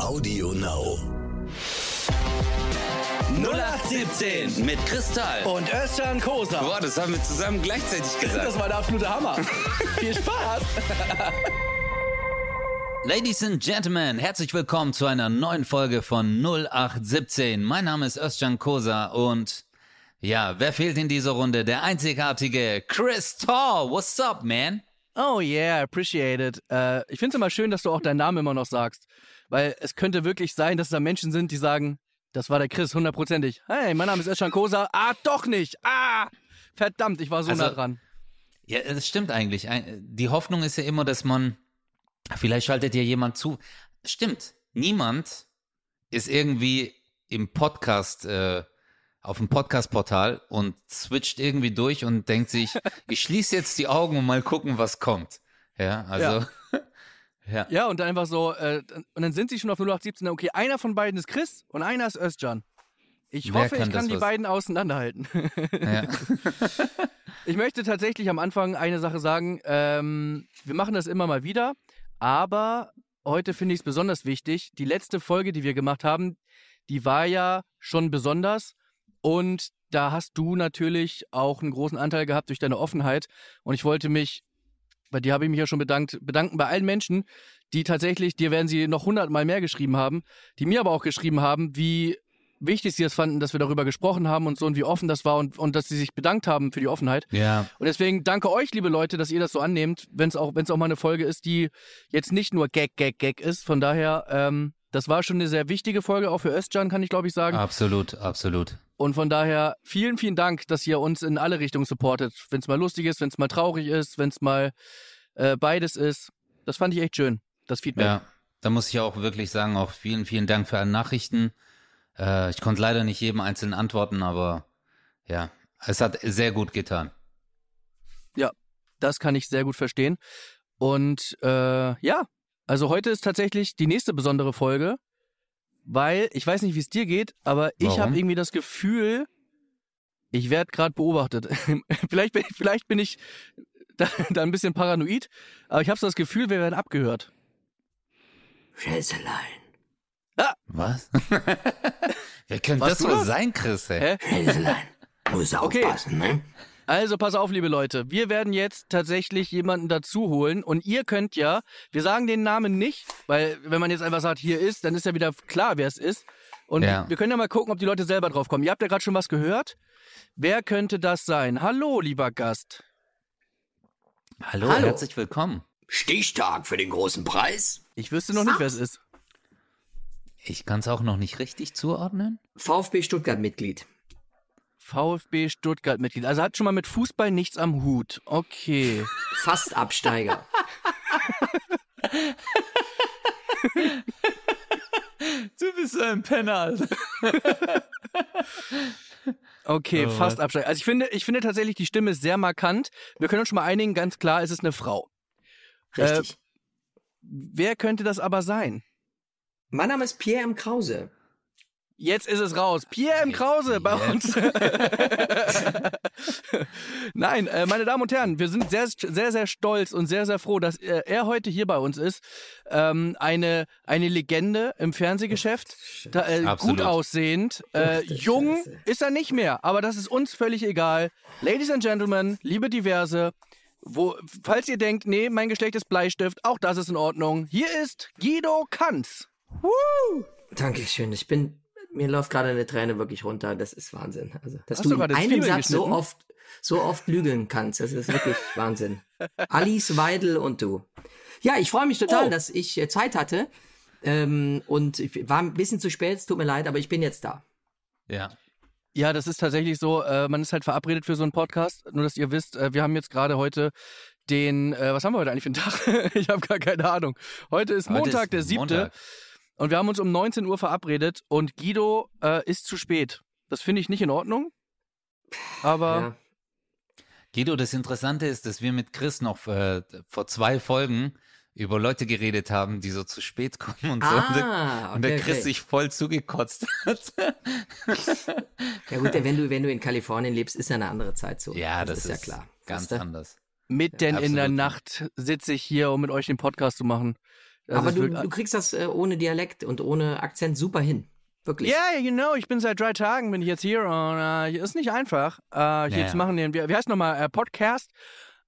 Audio Now. 0817 mit Kristall. Und Özcan Kosa. Boah, das haben wir zusammen gleichzeitig gesagt. Das war der absolute Hammer. Viel Spaß. Ladies and Gentlemen, herzlich willkommen zu einer neuen Folge von 0817. Mein Name ist Özcan Kosa und ja, wer fehlt in dieser Runde? Der einzigartige Chris Tall. What's up, man? Oh yeah, appreciate it. Äh, ich finde es immer schön, dass du auch deinen Namen immer noch sagst. Weil es könnte wirklich sein, dass da Menschen sind, die sagen, das war der Chris, hundertprozentig. Hey, mein Name ist Özcan Kosa. Ah, doch nicht. Ah, verdammt, ich war so Also- nah dran. Ja, das stimmt eigentlich. Die Hoffnung ist ja immer, dass man, vielleicht schaltet dir jemand zu. Stimmt, niemand ist irgendwie im Podcast, äh, auf dem Podcast-Portal und switcht irgendwie durch und denkt sich, ich schließe jetzt die Augen und mal gucken, was kommt. Ja, also, ja. Ja, und dann einfach so, äh, und dann sind sie schon auf 0817. Okay, einer von beiden ist Chris und einer ist Özcan. Ich Wer hoffe, kann ich kann die was? beiden auseinanderhalten. ja. Ich möchte tatsächlich am Anfang eine Sache sagen. Ähm, wir machen das immer mal wieder, aber heute finde ich es besonders wichtig. Die letzte Folge, die wir gemacht haben, die war ja schon besonders und da hast du natürlich auch einen großen Anteil gehabt durch deine Offenheit und ich wollte mich, bei dir habe ich mich ja schon bedankt, bedanken bei allen Menschen, die tatsächlich, dir werden sie noch hundertmal mehr geschrieben haben, die mir aber auch geschrieben haben, wie wichtig sie es fanden, dass wir darüber gesprochen haben und so und wie offen das war und, und dass sie sich bedankt haben für die Offenheit. ja. Und deswegen danke euch, liebe Leute, dass ihr das so annehmt, wenn es auch, wenn's auch mal eine Folge ist, die jetzt nicht nur Gag, Gag, Gag ist. Von daher, ähm, das war schon eine sehr wichtige Folge, auch für Özcan, kann ich glaube ich sagen. Absolut, absolut. Und von daher, vielen, vielen Dank, dass ihr uns in alle Richtungen supportet. Wenn es mal lustig ist, wenn es mal traurig ist, wenn es mal äh, beides ist. Das fand ich echt schön, das Feedback. Ja, da muss ich auch wirklich sagen, auch vielen, vielen Dank für alle Nachrichten. Äh, ich konnte leider nicht jedem einzeln antworten, aber ja, es hat sehr gut getan. Das kann ich sehr gut verstehen. Und äh, ja, also heute ist tatsächlich die nächste besondere Folge, weil ich weiß nicht, wie es dir geht, aber ich habe irgendwie das Gefühl, ich werde gerade beobachtet. vielleicht, bin, vielleicht bin ich da, da ein bisschen paranoid, aber ich habe so das Gefühl, wir werden abgehört. Schätzelein, Was? Wer könnte das wohl sein, Chris? Ey? Hä? Schätzelein, muss Okay. aufpassen, ne? Also pass auf, liebe Leute. Wir werden jetzt tatsächlich jemanden dazu holen und ihr könnt ja, wir sagen den Namen nicht, weil wenn man jetzt einfach sagt, hier ist, dann ist ja wieder klar, wer es ist. Und Ja. wir können ja mal gucken, ob die Leute selber drauf kommen. Ihr habt ja gerade schon was gehört. Wer könnte das sein? Hallo, lieber Gast. Hallo, Hallo. herzlich willkommen. Stichtag für den großen Preis. Ich wüsste noch nicht, wer es ist. Ich kann es auch noch nicht richtig zuordnen. VfB Stuttgart-Mitglied. VfB Stuttgart-Mitglied. Also hat schon mal mit Fußball nichts am Hut. Okay. Fast Absteiger. Du bist ein Penner. Okay, Oh, fast absteigen. Also ich finde, ich finde tatsächlich, die Stimme ist sehr markant. Wir können uns schon mal einigen, ganz klar, es ist eine Frau. Richtig. Wer könnte das aber sein? mein Name ist Pierre M. Krause. Jetzt ist es raus. Pierre M. Krause bei uns. Nein, äh, meine Damen und Herren, wir sind sehr, sehr, sehr stolz und sehr, sehr froh, dass äh, er heute hier bei uns ist. Ähm, eine, eine Legende im Fernsehgeschäft. Da, äh, gut aussehend. Äh, jung Scheiße. ist er nicht mehr, aber das ist uns völlig egal. Ladies and Gentlemen, liebe Diverse, wo, falls ihr denkt, nee, mein Geschlecht ist Bleistift, auch das ist in Ordnung. Hier ist Guido Kanz. Dankeschön. Ich bin, mir läuft gerade eine Träne wirklich runter. Das ist Wahnsinn. Also, dass Hast du du in einem Zwiebeln Satz so oft, so oft lügeln kannst. Das ist wirklich Wahnsinn. Alice Weidel und du. Ja, ich freue mich total, Oh. dass ich äh, Zeit hatte. Ähm, und ich war ein bisschen zu spät, es tut mir leid, aber ich bin jetzt da. Ja. Ja, das ist tatsächlich so. Äh, man ist halt verabredet für so einen Podcast. Nur, dass ihr wisst, äh, wir haben jetzt gerade heute den, äh, was haben wir heute eigentlich für einen Tag? ich habe gar keine Ahnung. Heute ist Heute Montag, ist der siebte. Montag. Und wir haben uns um 19 Uhr verabredet und Guido äh, ist zu spät. Das finde ich nicht in Ordnung. Aber Ja. Guido, das Interessante ist, dass wir mit Chris noch äh, vor zwei Folgen über Leute geredet haben, die so zu spät kommen und so. und der, Ah, und der okay, Chris okay. sich voll zugekotzt hat. Ja gut, wenn du, wenn du in Kalifornien lebst, ist ja eine andere Zeit so. ja, das, ist, ja klar. ganz anders. mitten in der. Nacht sitze ich hier, um mit euch den Podcast zu machen. Das Aber ist du, du kriegst das äh, ohne Dialekt und ohne Akzent super hin. Wirklich. Ja, yeah, you know, ich bin seit drei Tagen bin ich jetzt hier und äh, ist nicht einfach. Äh, hier Ja, zu machen den, wie, wie heißt nochmal, äh, Podcast.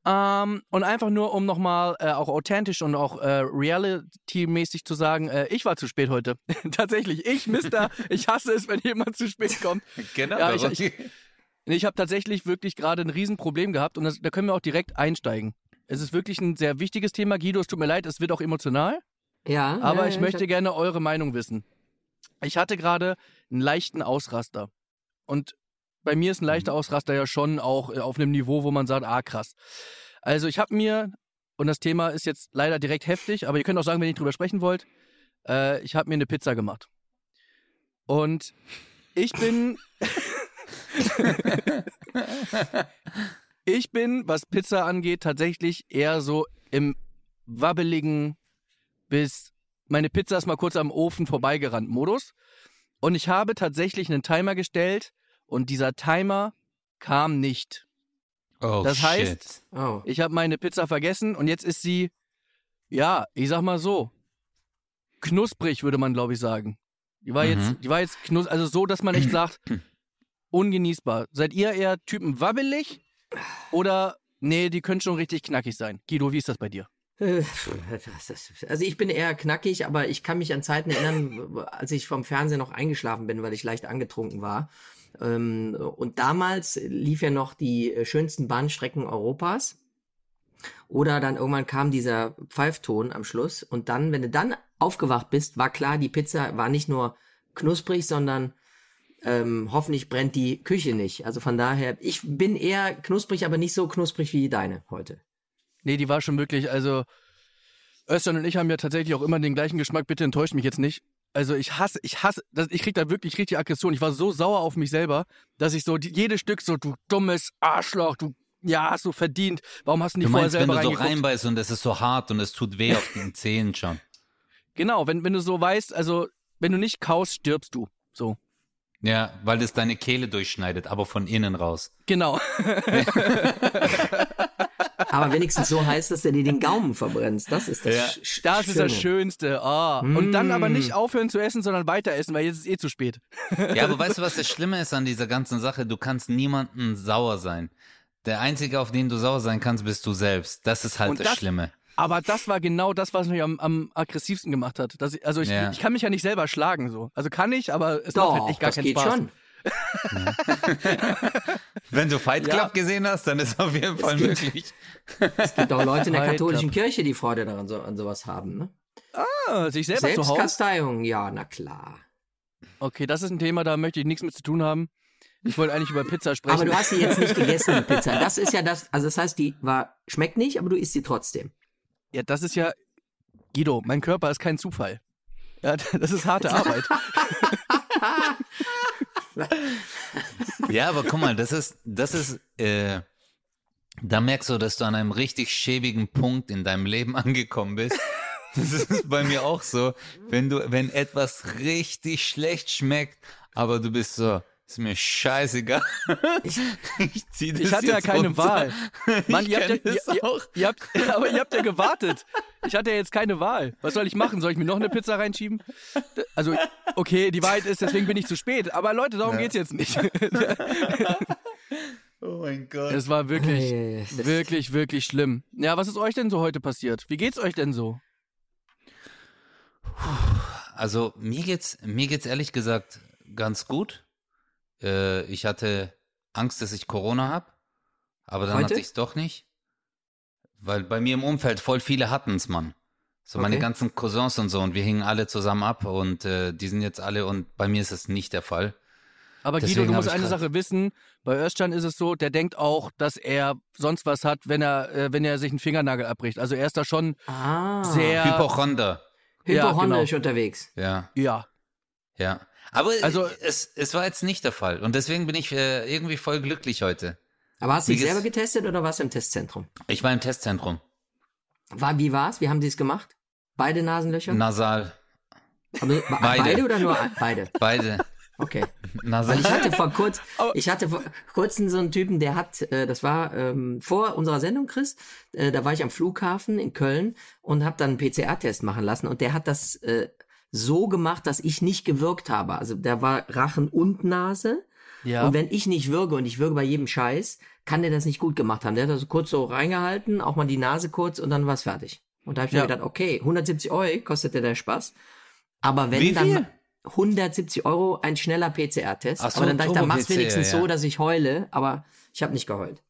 Ähm, und einfach nur, um nochmal äh, auch authentisch und auch äh, reality-mäßig zu sagen, äh, ich war zu spät heute. tatsächlich, ich, Mister, ich hasse es, wenn jemand zu spät kommt. Genau. Ja, ich- ich- Ich habe tatsächlich wirklich gerade ein Riesenproblem gehabt und das, da können wir auch direkt einsteigen. Es ist wirklich ein sehr wichtiges Thema. Guido, es tut mir leid, es wird auch emotional. Ja, Aber ja, ich ja, möchte gerne eure Meinung wissen. Ich hatte gerade einen leichten Ausraster. Und bei mir ist ein leichter Mhm. Ausraster ja schon auch äh, auf einem Niveau, wo man sagt, ah krass. Also ich habe mir, und das Thema ist jetzt leider direkt heftig, aber ihr könnt auch sagen, wenn ihr nicht drüber sprechen wollt, äh, ich habe mir eine Pizza gemacht. Und ich bin... ich bin, was Pizza angeht, tatsächlich eher so im wabbeligen bis meine Pizza ist mal kurz am Ofen vorbeigerannt Modus. Und ich habe tatsächlich einen Timer gestellt und dieser Timer kam nicht. Oh, Das heißt- shit. Oh. Ich habe meine Pizza vergessen und jetzt ist sie, ja, ich sag mal so, knusprig, würde man glaube ich sagen. Die war Mhm. jetzt, die war jetzt knus also so, dass man echt sagt, ungenießbar. Seid ihr eher Typen wabbelig oder nee, die können schon richtig knackig sein? Guido, wie ist das bei dir? Äh, Also ich bin eher knackig, aber ich kann mich an Zeiten erinnern, als ich vom Fernsehen noch eingeschlafen bin, weil ich leicht angetrunken war. Ähm, Und damals lief ja noch die äh, schönsten Bahnstrecken Europas. Oder dann irgendwann kam dieser Pfeifton am Schluss. Und dann, wenn du dann aufgewacht bist, war klar, die Pizza war nicht nur knusprig, sondern ähm, hoffentlich brennt die Küche nicht. Also von daher, ich bin eher knusprig, aber nicht so knusprig wie deine heute. Nee, die war schon wirklich, also Özcan und ich haben ja tatsächlich auch immer den gleichen Geschmack, bitte enttäuscht mich jetzt nicht. Also ich hasse, ich hasse, das, ich krieg da wirklich richtig Aggression. Ich war so sauer auf mich selber, dass ich so die, jedes Stück so, du dummes Arschloch, du, ja, hast du verdient. Warum hast du nicht Du vorher meinst, wenn selber du so reinbeißt und es ist so hart und es tut weh auf den Zähnen schon. Genau, wenn, wenn du so weißt, also wenn du nicht kaust, stirbst du. So. Ja, weil es deine Kehle durchschneidet, aber von innen raus. Genau. Aber wenigstens so heißt, dass du dir den Gaumen verbrennst. Das ist das Ja. Sch- Das ist das Schöne. Schönste. Ah. Und dann aber Mm. nicht aufhören zu essen, sondern weiter essen, weil jetzt ist eh zu spät. Ja, aber weißt du, was das Schlimme ist an dieser ganzen Sache? Du kannst niemanden sauer sein. Der Einzige, auf den du sauer sein kannst, bist du selbst. Das ist halt Und das, das- Schlimme. Aber das war genau das, was mich am, am aggressivsten gemacht hat. Dass ich, also ich, Ja. ich kann mich ja nicht selber schlagen so. Also kann ich, aber es Doch, macht halt echt gar das keinen geht Spaß. schon. Wenn du Fight Club Ja. gesehen hast, dann ist auf jeden Fall gibt- möglich. Es gibt auch Leute in der katholischen Kirche, die Freude daran so, an sowas haben. Ne? Ah, sich selber zu hauen. Selbstkasteiung, ja, na klar. Okay, das ist ein Thema, da möchte ich nichts mit zu tun haben. Ich wollte eigentlich über Pizza sprechen. Aber du hast sie jetzt nicht gegessen, die Pizza. Das ist ja das, also das heißt, die war, schmeckt nicht, aber du isst sie trotzdem. ja, das ist ja Guido, mein Körper ist kein Zufall. Ja, das ist harte Arbeit. Ja, aber guck mal, das ist, das ist, äh, da merkst du, dass du an einem richtig schäbigen Punkt in deinem Leben angekommen bist. Das ist bei mir auch so, wenn du, wenn etwas richtig schlecht schmeckt, aber du bist so, ist mir scheißegal. Ich, ich zieh das Ich hatte ja keine runter. Wahl. Mann, ich ihr habt, ja, ihr, auch. ihr, ihr habt, aber ihr habt ja gewartet. Ich hatte ja jetzt keine Wahl. Was soll ich machen? Soll ich mir noch eine Pizza reinschieben? Also, okay, die Wahrheit ist, deswegen bin ich zu spät. Aber Leute, darum Ja. geht's jetzt nicht. Oh mein Gott. Es war wirklich, wirklich, wirklich schlimm. Ja, was ist euch denn so heute passiert? Wie geht's euch denn so? Also mir geht's, mir geht's ehrlich gesagt ganz gut. Äh, ich hatte Angst, dass ich Corona habe, aber dann Heute? hatte ich's doch nicht. Weil bei mir im Umfeld voll viele hatten's, Mann. So meine Okay. ganzen Cousins und so und wir hingen alle zusammen ab und äh, die sind jetzt alle und bei mir ist es nicht der Fall. Aber Deswegen Guido, du hab musst ich eine Sache wissen. Bei Özcan ist es so, der denkt auch, dass er sonst was hat, wenn er, äh, wenn er sich einen Fingernagel abbricht. Also er ist da schon Ah, sehr, Hypochonder. Ja, hypochondrisch unterwegs. Ja, ja. ja. Aber Also- es, es war jetzt nicht der Fall und deswegen bin ich äh, irgendwie voll glücklich heute. Aber hast du dich selber getestet oder warst du im Testzentrum? Ich war im Testzentrum. War, wie war's? Wie haben die es gemacht? Beide Nasenlöcher? Nasal. Aber, be- Beide. beide oder nur beide? Beide. Okay. Na, Weil ich hatte vor kurz, Aber- ich hatte vor kurzem so einen Typen, der hat, äh, das war ähm, vor unserer Sendung, Chris, äh, da war ich am Flughafen in Köln und habe dann einen PCR-Test machen lassen und der hat das äh, so gemacht, dass ich nicht gewirkt habe. Also der war Rachen und Nase Ja. und wenn ich nicht würge und ich würge bei jedem Scheiß, kann der das nicht gut gemacht haben. Der hat das kurz so reingehalten, auch mal die Nase kurz und dann war's fertig. Und da habe ich Ja. mir gedacht, okay, 170 Euro kostet der Spaß. Aber wenn Wie dann viel? 170 Euro ein schneller PCR-Test. So, aber dann dachte ich, dann mach's wenigstens ja. so, dass ich heule, aber ich habe nicht geheult.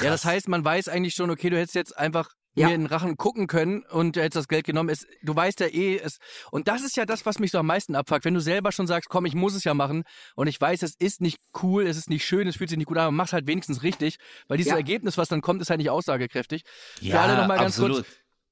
Ja, das heißt, man weiß eigentlich schon, okay, du hättest jetzt einfach Ja. mir in den Rachen gucken können und du hättest das Geld genommen. Es, du weißt ja eh, es, und das ist ja das, was mich so am meisten abfuckt. Wenn du selber schon sagst, komm, ich muss es ja machen und ich weiß, es ist nicht cool, es ist nicht schön, es fühlt sich nicht gut an, aber mach's halt wenigstens richtig, weil dieses Ja. Ergebnis, was dann kommt, ist halt nicht aussagekräftig. ja, alle noch mal ganz kurz, absolut.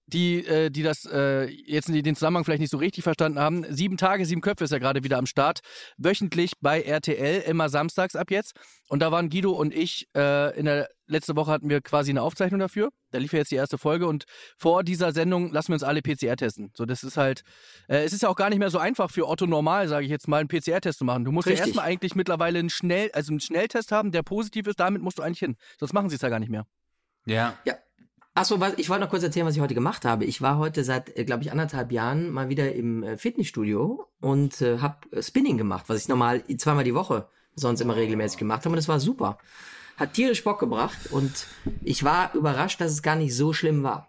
Die, äh, die das äh, jetzt in den Zusammenhang vielleicht nicht so richtig verstanden haben. Sieben Tage, sieben Köpfe ist ja gerade wieder am Start. Wöchentlich bei RTL, immer samstags ab jetzt. Und da waren Guido und ich, äh, in der letzte Woche hatten wir quasi eine Aufzeichnung dafür. Da lief ja jetzt die erste Folge und vor dieser Sendung lassen wir uns alle PCR testen. So, das ist halt, äh, es ist ja auch gar nicht mehr so einfach für Otto Normal, sage ich jetzt mal, einen PCR-Test zu machen. Du musst ja Richtig. erstmal eigentlich mittlerweile einen Schnell, also einen Schnelltest haben, der positiv ist, damit musst du eigentlich hin. Sonst machen sie es ja gar nicht mehr. Ja. Achso, was, ich wollte noch kurz erzählen, was ich heute gemacht habe. Ich war heute seit, glaube ich, anderthalb Jahren mal wieder im äh, Fitnessstudio und äh, habe äh, Spinning gemacht, was ich normal zweimal die Woche sonst immer regelmäßig gemacht habe. Und das war super. Hat tierisch Bock gebracht und ich war überrascht, dass es gar nicht so schlimm war.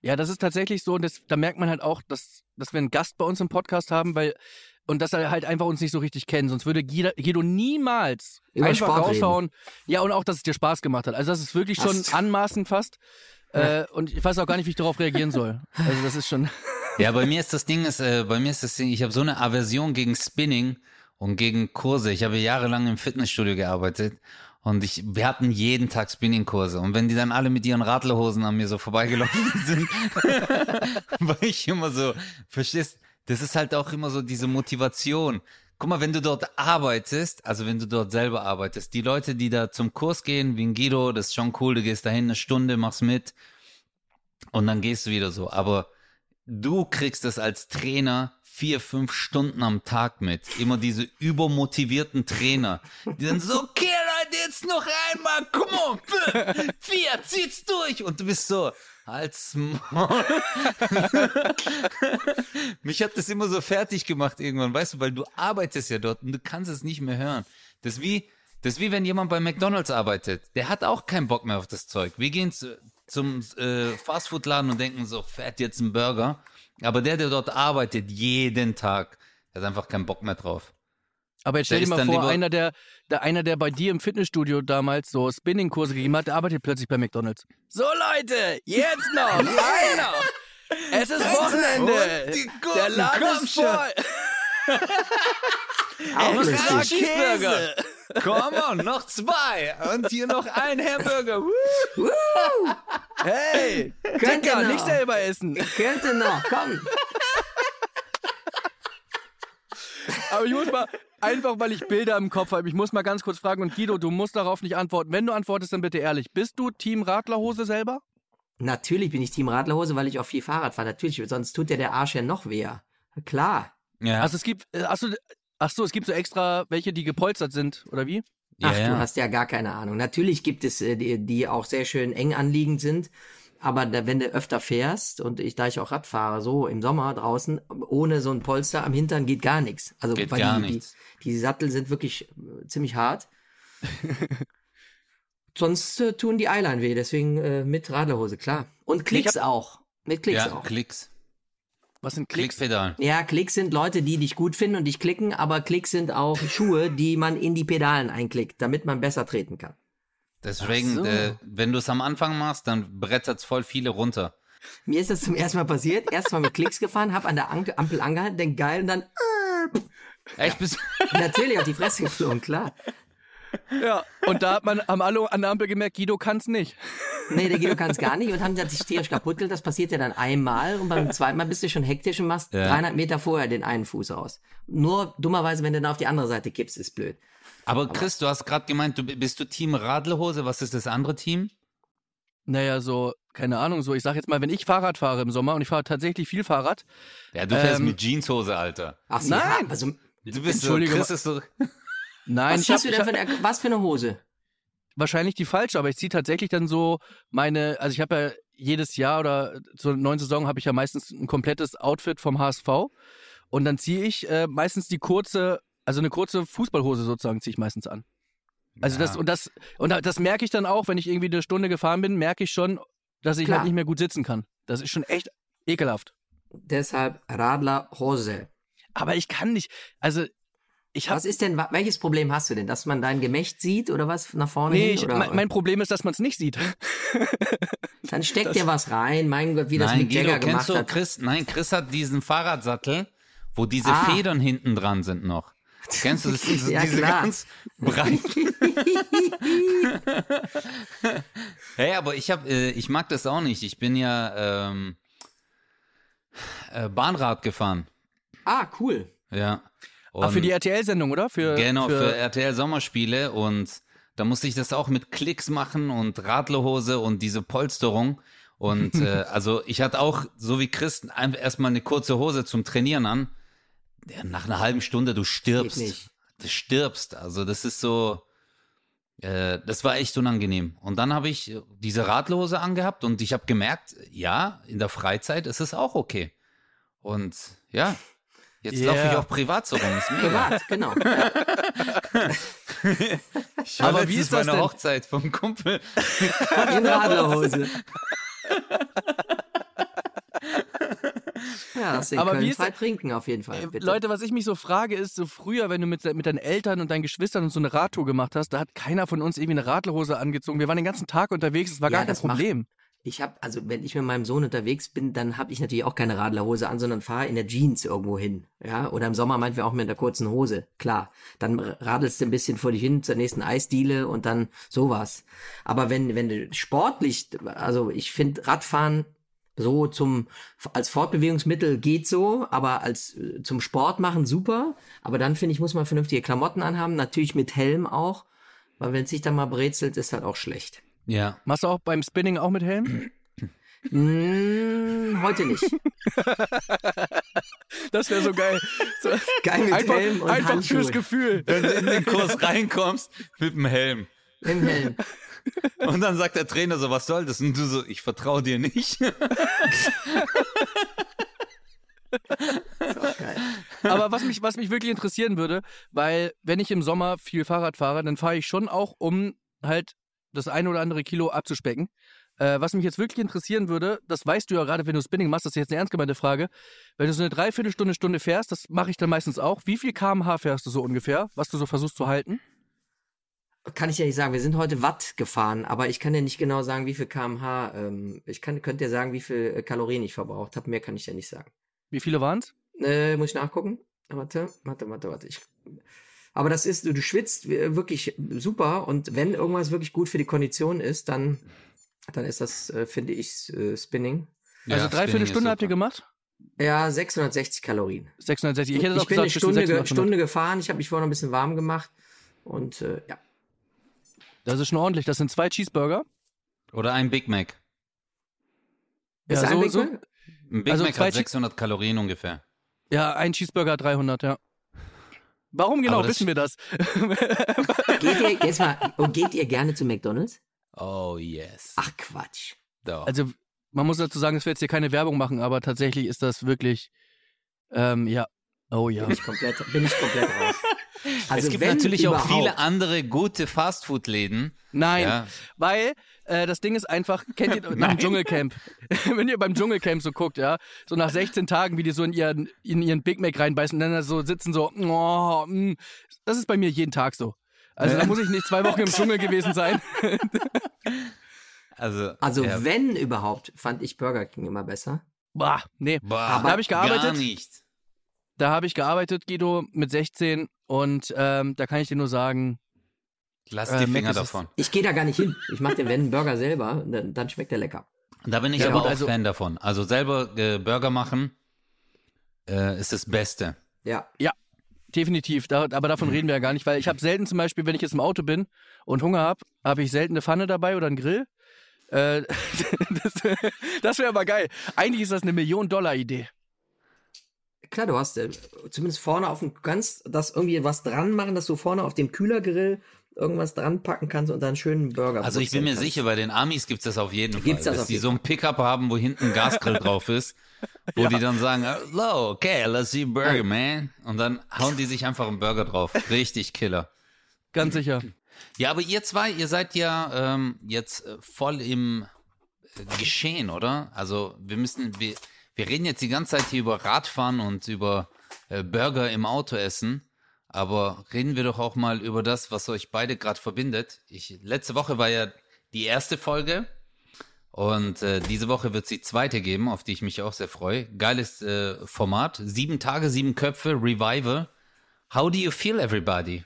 Ja, das ist tatsächlich so, und das, da merkt man halt auch, dass, dass wir einen Gast bei uns im Podcast haben, weil und dass er halt einfach uns nicht so richtig kennt. Sonst würde Guido, Guido niemals Über einfach Sport raushauen. Ja, und auch, dass es dir Spaß gemacht hat. Also das ist wirklich schon Das- anmaßend fast. Äh, und ich weiß auch gar nicht, wie ich darauf reagieren soll. Also das ist schon. Ja, bei mir ist das Ding, ist, äh, bei mir ist das Ding, ich habe so eine Aversion gegen Spinning und gegen Kurse. Ich habe jahrelang im Fitnessstudio gearbeitet und ich, wir hatten jeden Tag Spinning-Kurse. Und wenn die dann alle mit ihren Radlerhosen an mir so vorbeigelaufen sind, war ich immer so, verstehst, das ist halt auch immer so diese Motivation. Guck mal, wenn du dort arbeitest, also wenn du dort selber arbeitest, die Leute, die da zum Kurs gehen, wie ein Guido, das ist schon cool, du gehst dahin eine Stunde, machst mit und dann gehst du wieder so. Aber du kriegst das als Trainer vier, fünf Stunden am Tag mit. Immer diese übermotivierten Trainer, die dann so, okay, Leute, jetzt noch einmal, komm on, vier, zieht's durch. Und du bist so, halt's Maul. Mich hat das immer so fertig gemacht irgendwann, weißt du, weil du arbeitest ja dort und du kannst es nicht mehr hören. Das ist wie, das ist wie wenn jemand bei McDonalds arbeitet. Der hat auch keinen Bock mehr auf das Zeug. Wir gehen zu, zum äh, Fastfood-Laden und denken so, fährt jetzt ein Burger. Aber der, der dort arbeitet, jeden Tag, hat einfach keinen Bock mehr drauf. Aber jetzt stell dir mal vor, einer der, der, einer, der bei dir im Fitnessstudio damals so Spinning-Kurse gegeben hat, der arbeitet plötzlich bei McDonalds. So Leute, jetzt noch, ein noch. Es ist Wochenende. Gurken, Der Laden ist voll. Auch lustig. Cheeseburger. Komm on, noch zwei. Und hier noch ein Hamburger. Hey, Könnt ihr noch? nicht selber essen. Könnte noch, komm. Aber ich muss mal, einfach weil ich Bilder im Kopf habe, ich muss mal ganz kurz fragen und Guido, du musst darauf nicht antworten. Wenn du antwortest, dann bitte ehrlich. Bist du Team Radlerhose selber? Natürlich bin ich Team Radlerhose, weil ich auch viel Fahrrad fahre. Natürlich, sonst tut dir der Arsch ja noch weh. Klar. Ja, Also es gibt, äh, ach so, es gibt so extra welche, die gepolstert sind, oder wie? ja, Ach, ja. du hast ja gar keine Ahnung. Natürlich gibt es äh, die, die auch sehr schön eng anliegend sind. Aber da, wenn du öfter fährst und ich, da ich auch Rad fahre, so im Sommer draußen, ohne so ein Polster am Hintern geht gar nichts. Also Geht weil gar die, nichts. Die, die Sattel sind wirklich äh, ziemlich hart. Sonst äh, tun die Eyeline weh, deswegen äh, mit Radlerhose, klar. Und Klicks auch. Mit Klicks ja, auch. Klicks. Was sind Klicks? Klickpedal. Ja, Klicks sind Leute, die dich gut finden und dich klicken, aber Klicks sind auch Schuhe, die man in die Pedalen einklickt, damit man besser treten kann. Deswegen, so. äh, wenn du es am Anfang machst, dann brettert's voll viele runter. Mir ist das zum ersten Mal passiert. Erst mal mit Klicks gefahren, hab an der Anke- Ampel angehalten, denk geil und dann Echt bist natürlich auf die Fresse geflogen, klar. Ja. Und da hat man am Allo an der Ampel gemerkt, Guido kann's nicht. Nee, der Guido kann es gar nicht und haben sich tierisch kaputt gemacht. Das passiert ja dann einmal und beim zweiten Mal bist du schon hektisch und machst Ja. 300 Meter vorher den einen Fuß raus. Nur dummerweise, wenn du dann auf die andere Seite kippst, ist blöd. Aber Chris, du hast gerade gemeint, du bist du Team Radlerhose. Was ist das andere Team? Naja, so, keine Ahnung, so, ich sag jetzt mal, wenn ich Fahrrad fahre im Sommer und ich fahre tatsächlich viel Fahrrad, Ja, du fährst Ähm, mit Jeanshose, Alter. Ach, sie Nein. also Du bist so, Chris ist so, Nein, Was ich hab, du denn hab, für eine, was für eine Hose? wahrscheinlich die falsche, aber ich ziehe tatsächlich dann so meine, also ich habe ja jedes Jahr oder zur neuen Saison habe ich ja meistens ein komplettes Outfit vom HSV und dann ziehe ich äh, meistens die kurze, also eine kurze Fußballhose sozusagen ziehe ich meistens an. Also das Ja. und das und da- das merke ich dann auch, wenn ich irgendwie eine Stunde gefahren bin, merke ich schon, dass ich Klar. halt nicht mehr gut sitzen kann. Das ist schon echt ekelhaft. Deshalb Radlerhose. Aber ich kann nicht, also ich habe Was ist denn, welches Problem hast du denn? Dass man dein Gemächt sieht oder was nach vorne Nee, hin? ich, Oder? mein, mein Problem ist, dass man es nicht sieht. Dann steckt dir was rein. Mein Gott, wie das nein, mit Guido, Jagger gemacht kennst du hat. Chris? Nein, Chris hat diesen Fahrradsattel, wo diese Ah. Federn hinten dran sind noch. Kennst du das? So Ja, diese klar. ganz breiten. hey, aber ich hab, äh, ich mag das auch nicht. Ich bin ja ähm, äh, Bahnrad gefahren. ah, cool. Ja. Ach, für die RTL-Sendung, oder? Für, Genau, für, für RTL Sommerspiele und da musste ich das auch mit Klicks machen und Radlerhose und diese Polsterung. Und äh, also ich hatte auch, so wie Chris, einfach erstmal eine kurze Hose zum Trainieren an. Ja, nach einer halben Stunde, du stirbst. Du stirbst. Also das ist so, äh, das war echt unangenehm. Und dann habe ich diese Radlerhose angehabt und ich habe gemerkt, ja, in der Freizeit ist es auch okay. Und ja, jetzt Yeah. laufe ich auch privat so rum. Privat, genau. Aber wie ist das einer denn? Hochzeit vom Kumpel. In Radlerhose. Ja, das in Aber Köln wie ist trinken auf jeden Fall. Bitte. Leute, was ich mich so frage, ist, so früher, wenn du mit, mit deinen Eltern und deinen Geschwistern so eine Radtour gemacht hast, da hat keiner von uns irgendwie eine Radlerhose angezogen. Wir waren den ganzen Tag unterwegs, es war Ja, gar kein das macht- Problem. Ich habe, also wenn ich mit meinem Sohn unterwegs bin, dann habe ich natürlich auch keine Radlerhose an, sondern fahre in der Jeans irgendwo hin. Ja, oder im Sommer meinetwegen auch mit einer kurzen Hose. Klar, dann radelst du ein bisschen vor dich hin zur nächsten Eisdiele und dann sowas. Aber wenn wenn du sportlich, also ich finde Radfahren so zum als Fortbewegungsmittel geht so, aber als äh, zum Sport machen super. Aber dann finde ich muss man vernünftige Klamotten anhaben, natürlich mit Helm auch, weil wenn es sich dann mal brezelt, ist halt auch schlecht. Ja. Machst du auch beim Spinning auch mit Helm? Mm, heute nicht. Das wäre so geil. So, Geil mit einfach Helm und einfach Handschuhe. fürs Gefühl. Wenn du in den Kurs reinkommst mit dem Helm. Im Helm. Und dann sagt der Trainer so, was soll das? Und du so, ich vertraue dir nicht. Aber was mich, was mich wirklich interessieren würde, weil wenn ich im Sommer viel Fahrrad fahre, dann fahre ich schon auch, um halt das eine oder andere Kilo abzuspecken. Äh, was mich jetzt wirklich interessieren würde, das weißt du ja gerade, wenn du Spinning machst, das ist jetzt eine ernst gemeinte Frage. Wenn du so eine Dreiviertelstunde, Stunde fährst, das mache ich dann meistens auch. Wie viel kmh fährst du so ungefähr, was du so versuchst zu halten? Kann ich ja nicht sagen. Wir sind heute Watt gefahren, aber ich kann ja nicht genau sagen, wie viel kmh. Ähm, ich kann, könnte ja sagen, wie viel äh, Kalorien ich verbraucht habe. Mehr kann ich ja nicht sagen. Wie viele waren's? Äh, muss ich nachgucken? Warte, warte, warte, warte. Ich, aber das ist, du, du schwitzt äh, wirklich super und wenn irgendwas wirklich gut für die Kondition ist, dann, dann ist das, äh, finde ich, äh, Spinning. Also dreiviertel Stunde habt ihr gemacht? Ja, 660 Kalorien. 660. Ich hätte ich auch bin eine gesagt, Stunde, ge 600. Stunde gefahren. Ich habe mich vorher noch ein bisschen warm gemacht und äh, ja. Das ist schon ordentlich. Das sind zwei Cheeseburger. Oder ein Big Mac. Ist Ja, ein so, Big so, Mac? Ein Big Also Mac hat Che- 600 Kalorien ungefähr. ja, ein Cheeseburger 300, ja. Warum genau wissen wir das? Geht ihr, jetzt mal, oh, geht ihr gerne zu McDonalds? Oh yes. Ach Quatsch. Doch. Also, man muss dazu sagen, dass wir jetzt hier keine Werbung machen, aber tatsächlich ist das wirklich, ähm, ja. Oh ja. Bin ich komplett, bin ich komplett raus. Also es gibt natürlich auch viele überhaupt- andere gute Fastfood-Läden. Nein, Ja. weil äh, das Ding ist einfach, kennt ihr beim. Dschungelcamp, wenn ihr beim Dschungelcamp so guckt, ja, so nach 16 Tagen, wie die so in ihren, in ihren Big Mac reinbeißen und dann da so sitzen so, oh, mm, das ist bei mir jeden Tag so. Also da muss ich nicht zwei Wochen im Dschungel gewesen sein. Also, Also ja, wenn überhaupt, fand ich Burger King immer besser. Bah, nee. boah, da hab ich gearbeitet. Gar nicht. Da habe ich gearbeitet, Guido, mit 16 und ähm, da kann ich dir nur sagen, Lass Äh, die Mac Finger davon. Ich gehe da gar nicht hin. Ich mache den wenn Burger selber, dann, dann schmeckt der lecker. Da bin ich Ja, aber gut, auch also- Fan davon. Also selber äh, Burger machen äh, ist das Beste. Ja. definitiv, da, aber davon reden wir ja gar nicht, weil ich habe selten zum Beispiel, wenn ich jetzt im Auto bin und Hunger habe, habe ich selten eine Pfanne dabei oder einen Grill. Äh, das das wäre aber geil. Eigentlich ist das eine Million-Dollar-Idee. Klar, du hast äh, zumindest vorne auf dem, ganz, das irgendwie was dran machen, dass du vorne auf dem Kühlergrill irgendwas dran packen kannst und dann einen schönen Burger Also ich bin mir kannst. sicher, bei den Amis gibt's das auf jeden Fall. Gibt's das dass auf die jeden so ein Pickup haben, wo hinten ein Gasgrill drauf ist, wo Ja. die dann sagen, hello, okay, let's see burger, man. Und dann hauen die sich einfach einen Burger drauf. Richtig Killer. Ganz sicher. Ja, aber ihr zwei, ihr seid ja ähm, jetzt äh, voll im äh, Geschehen, oder? Also wir müssen, wir, wir reden jetzt die ganze Zeit hier über Radfahren und über äh, Burger im Auto essen. Aber reden wir doch auch mal über das, was euch beide gerade verbindet. Ich, letzte Woche war ja die erste Folge und äh, diese Woche wird es die zweite geben, auf die ich mich auch sehr freue. Geiles äh, Format. Sieben Tage, sieben Köpfe, Revival. How do you feel, everybody?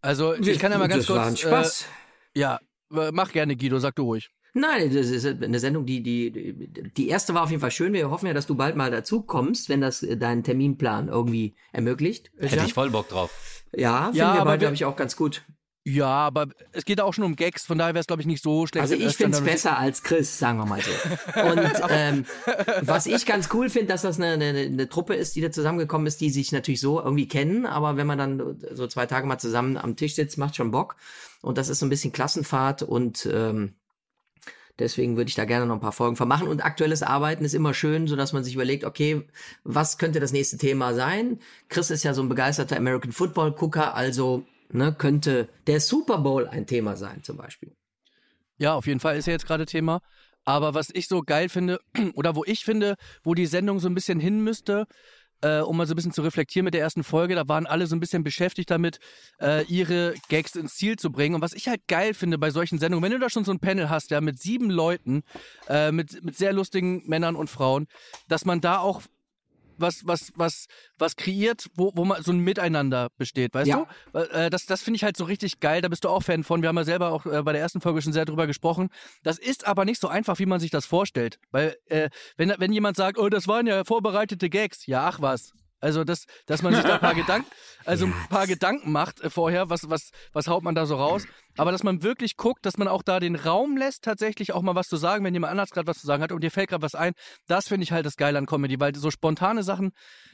Also ich kann ja mal ganz das war ein kurz. Spaß. Äh, ja, äh, mach gerne, Guido, sag du ruhig. Nein, das ist eine Sendung, die, die, die erste war auf jeden Fall schön. Wir hoffen ja, dass du bald mal dazu kommst, wenn das äh, deinen Terminplan irgendwie ermöglicht. Hätte Jan? ich voll Bock drauf. Ja, finden Ja, wir aber beide, glaube ich, auch ganz gut. Ja, aber es geht auch schon um Gags, von daher wäre es, glaube ich, nicht so schlecht. Also wenn ich finde es besser als Chris, sagen wir mal so. Und ähm, was ich ganz cool finde, dass das eine, eine, eine Truppe ist, die da zusammengekommen ist, die sich natürlich so irgendwie kennen, aber wenn man dann so zwei Tage mal zusammen am Tisch sitzt, macht schon Bock. Und das ist so ein bisschen Klassenfahrt und ähm, deswegen würde ich da gerne noch ein paar Folgen vermachen. Und aktuelles Arbeiten ist immer schön, so dass man sich überlegt, okay, was könnte das nächste Thema sein? Chris ist ja so ein begeisterter American Football Gucker, also ne, könnte der Super Bowl ein Thema sein zum Beispiel. Ja, auf jeden Fall ist ja jetzt gerade Thema. Aber was ich so geil finde, oder wo ich finde, wo die Sendung so ein bisschen hin müsste, äh, um mal so ein bisschen zu reflektieren mit der ersten Folge, da waren alle so ein bisschen beschäftigt damit, äh, ihre Gags ins Ziel zu bringen. Und was ich halt geil finde bei solchen Sendungen, wenn du da schon so ein Panel hast, ja, mit sieben Leuten, äh, mit, mit sehr lustigen Männern und Frauen, dass man da auch was, was, was, was kreiert, wo, wo man so ein Miteinander besteht, weißt Ja. du? Äh, das das finde ich halt so richtig geil. Da bist du auch Fan von. Wir haben ja selber auch äh, bei der ersten Folge schon sehr drüber gesprochen. Das ist aber nicht so einfach, wie man sich das vorstellt. Weil, äh, wenn, wenn jemand sagt, oh, das waren ja vorbereitete Gags, ja, ach was. Also, das, dass man sich da ein paar Gedanken, also ein paar Gedanken macht äh, vorher, was, was, was haut man da so raus. Aber dass man wirklich guckt, dass man auch da den Raum lässt, tatsächlich auch mal was zu sagen, wenn jemand anders gerade was zu sagen hat und dir fällt gerade was ein. Das finde ich halt das Geile an Comedy, weil so spontane Sachen,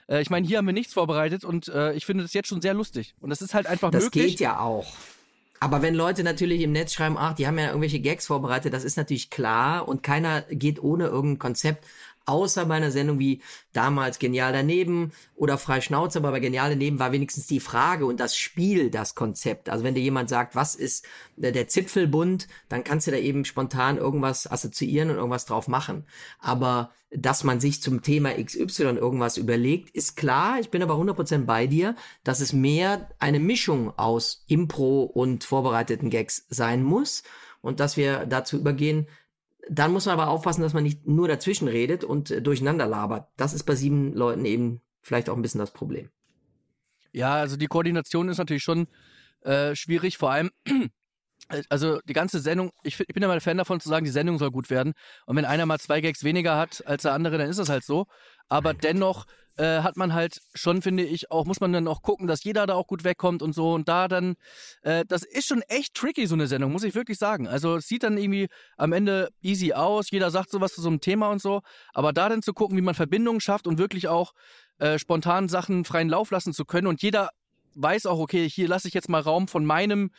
äh, ich meine, hier haben wir nichts vorbereitet und äh, ich finde das jetzt schon sehr lustig. Und das ist halt einfach Das möglich. geht ja auch. Aber wenn Leute natürlich im Netz schreiben, ach, die haben ja irgendwelche Gags vorbereitet, das ist natürlich klar und keiner geht ohne irgendein Konzept, außer bei einer Sendung wie damals Genial daneben oder Frei Schnauze, aber bei Genial daneben war wenigstens die Frage und das Spiel das Konzept. Also wenn dir jemand sagt, was ist der, der Zipfelbund, dann kannst du da eben spontan irgendwas assoziieren und irgendwas drauf machen. Aber dass man sich zum Thema XY irgendwas überlegt, ist klar. Ich bin aber 100% bei dir, dass es mehr eine Mischung aus Impro und vorbereiteten Gags sein muss und dass wir dazu übergehen. Dann muss man aber aufpassen, dass man nicht nur dazwischen redet und äh, durcheinander labert. Das ist bei sieben Leuten eben vielleicht auch ein bisschen das Problem. Ja, also die Koordination ist natürlich schon äh, schwierig, vor allem, also die ganze Sendung, ich, ich bin ja mal ein Fan davon zu sagen, die Sendung soll gut werden. Und wenn einer mal zwei Gags weniger hat als der andere, dann ist das halt so. Aber dennoch äh, hat man halt schon, finde ich, auch, muss man dann auch gucken, dass jeder da auch gut wegkommt und so. Und da dann, äh, das ist schon echt tricky, so eine Sendung, muss ich wirklich sagen. Also es sieht dann irgendwie am Ende easy aus, jeder sagt sowas zu so einem Thema und so. Aber da dann zu gucken, wie man Verbindungen schafft und wirklich auch äh, spontan Sachen freien Lauf lassen zu können und jeder weiß auch, okay, hier lasse ich jetzt mal Raum von meinem,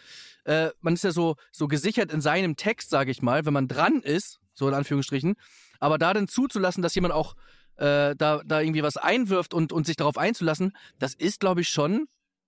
äh, man ist ja so, so gesichert in seinem Text, sage ich mal, wenn man dran ist, so in Anführungsstrichen, aber da dann zuzulassen, dass jemand auch äh, da, da irgendwie was einwirft und, und sich darauf einzulassen, das ist, glaube ich, schon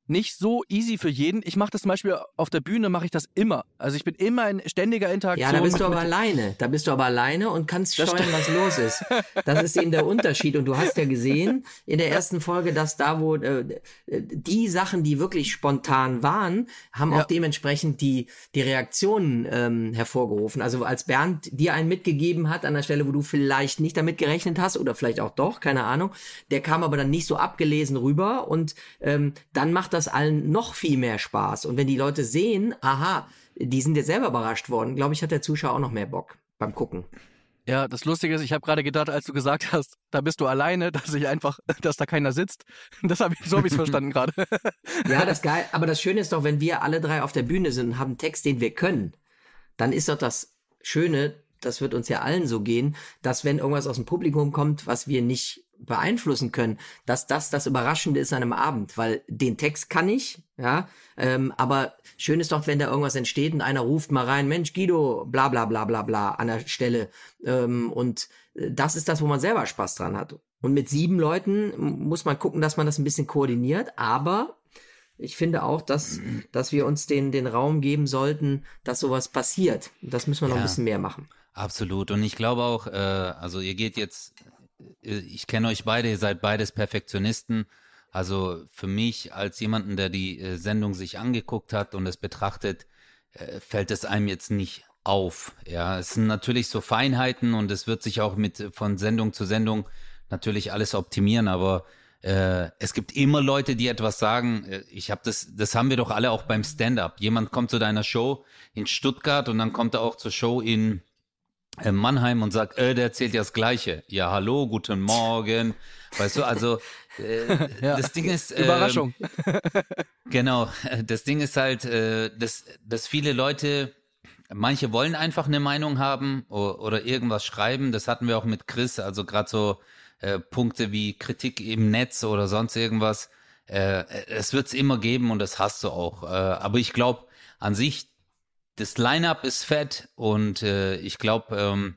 nicht so easy für jeden. Ich mache das zum Beispiel auf der Bühne, mache ich das immer. Also ich bin immer in ständiger Interaktion. Ja, da bist du aber alleine. Da bist du aber alleine und kannst steuern, was los ist. Das ist eben der Unterschied. Und du hast ja gesehen in der ersten Folge, dass da, wo äh, die Sachen, die wirklich spontan waren, haben Ja. auch dementsprechend die, die Reaktionen ähm, hervorgerufen. Also als Bernd dir einen mitgegeben hat an der Stelle, wo du vielleicht nicht damit gerechnet hast oder vielleicht auch doch, keine Ahnung, der kam aber dann nicht so abgelesen rüber und ähm, dann macht das allen noch viel mehr Spaß. Und wenn die Leute sehen, aha, die sind jetzt selber überrascht worden, glaube ich, hat der Zuschauer auch noch mehr Bock beim Gucken. Ja, das Lustige ist, ich habe gerade gedacht, als du gesagt hast, da bist du alleine, dass ich einfach, dass da keiner sitzt. Das habe ich, so es verstanden gerade. Ja, das geil. Aber das Schöne ist doch, wenn wir alle drei auf der Bühne sind und haben einen Text, den wir können, dann ist doch das Schöne, das wird uns ja allen so gehen, dass wenn irgendwas aus dem Publikum kommt, was wir nicht beeinflussen können, dass das das Überraschende ist an einem Abend, weil den Text kann ich, ja, ähm, aber schön ist doch, wenn da irgendwas entsteht und einer ruft mal rein, Mensch, Guido, bla bla bla bla bla an der Stelle ähm, und äh, das ist das, wo man selber Spaß dran hat. Und mit sieben Leuten muss man gucken, dass man das ein bisschen koordiniert, aber ich finde auch, dass, dass wir uns den, den Raum geben sollten, dass sowas passiert. Das müssen wir noch ja, ein bisschen mehr machen. Absolut. Und ich glaube auch, äh, also ihr geht jetzt, ich kenne euch beide, ihr seid beides Perfektionisten. Also für mich als jemanden, der die äh, Sendung sich angeguckt hat und es betrachtet, äh, fällt es einem jetzt nicht auf. Ja, es sind natürlich so Feinheiten und es wird sich auch mit von Sendung zu Sendung natürlich alles optimieren, aber äh, es gibt immer Leute, die etwas sagen. Äh, ich habe das, das haben wir doch alle auch beim Stand-up. Jemand kommt zu deiner Show in Stuttgart und dann kommt er auch zur Show in äh, Mannheim und sagt, äh, der erzählt ja das Gleiche. Ja, hallo, guten Morgen. Weißt du, also äh, ja. das Ding ist äh, Überraschung. genau, das Ding ist halt, äh, dass, dass viele Leute Manche wollen einfach eine Meinung haben oder, oder irgendwas schreiben. Das hatten wir auch mit Chris. Also gerade so äh, Punkte wie Kritik im Netz oder sonst irgendwas. Äh, es wird es immer geben und das hast du auch. Äh, aber ich glaube, an sich, das Line-up ist fett und äh, ich glaube, ähm,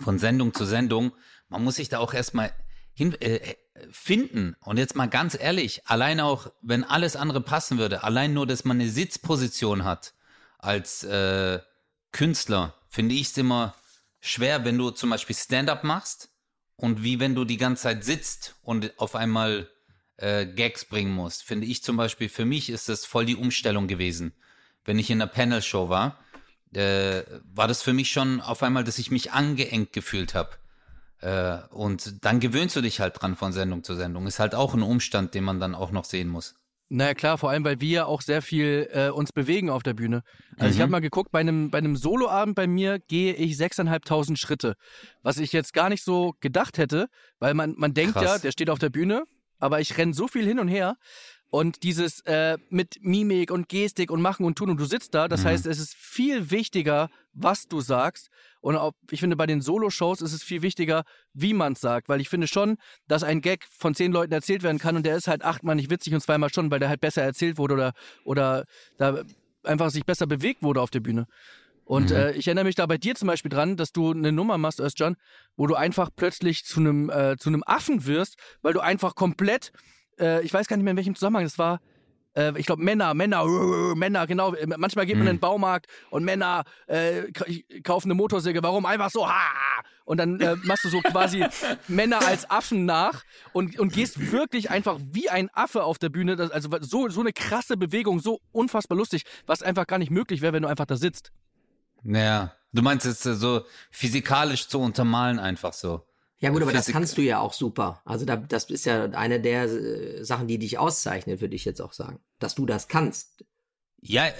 von Sendung zu Sendung, man muss sich da auch erstmal hin, äh, finden. Und jetzt mal ganz ehrlich, allein auch, wenn alles andere passen würde, allein nur, dass man eine Sitzposition hat als äh, Künstler, finde ich es immer schwer, wenn du zum Beispiel Stand-up machst und wie wenn du die ganze Zeit sitzt und auf einmal äh, Gags bringen musst. Finde ich zum Beispiel, für mich ist das voll die Umstellung gewesen. Wenn ich in einer Panel-Show war, äh, war das für mich schon auf einmal, dass ich mich angeengt gefühlt habe. Äh, und dann gewöhnst du dich halt dran von Sendung zu Sendung. Ist halt auch ein Umstand, den man dann auch noch sehen muss. Naja, klar, vor allem, weil wir auch sehr viel äh, uns bewegen auf der Bühne. Also mhm. ich habe mal geguckt, bei einem, bei einem Soloabend bei mir gehe ich 6.500 Schritte. Was ich jetzt gar nicht so gedacht hätte, weil man, man denkt Krass. ja, der steht auf der Bühne, aber ich renne so viel hin und her. Und dieses äh, mit Mimik und Gestik und Machen und Tun und du sitzt da, das mhm. heißt, es ist viel wichtiger, was du sagst. Und auch, ich finde, bei den Solo-Shows ist es viel wichtiger, wie man es sagt. Weil ich finde schon, dass ein Gag von zehn Leuten erzählt werden kann und der ist halt achtmal nicht witzig und zweimal schon, weil der halt besser erzählt wurde oder, oder da einfach sich besser bewegt wurde auf der Bühne. Und mhm. äh, ich erinnere mich da bei dir zum Beispiel dran, dass du eine Nummer machst, Özcan, wo du einfach plötzlich zu einem äh, zu einem Affen wirst, weil du einfach komplett äh, ich weiß gar nicht mehr in welchem Zusammenhang das war. Äh, ich glaube, Männer, Männer, Männer, genau. Manchmal geht man in den hm. Baumarkt und Männer äh, kaufen eine Motorsäge. Warum? Einfach so, ha! Und dann äh, machst du so quasi Männer als Affen nach und, und gehst wirklich einfach wie ein Affe auf der Bühne. Das, also so, so eine krasse Bewegung, so unfassbar lustig, was einfach gar nicht möglich wäre, wenn du einfach da sitzt. Naja, du meinst jetzt äh, so physikalisch zu untermalen einfach so. Ja gut, aber Physik das kannst du ja auch super. Also da, das ist ja eine der äh, Sachen, die dich auszeichnet, würde ich jetzt auch sagen. Dass du das kannst. Ja, äh,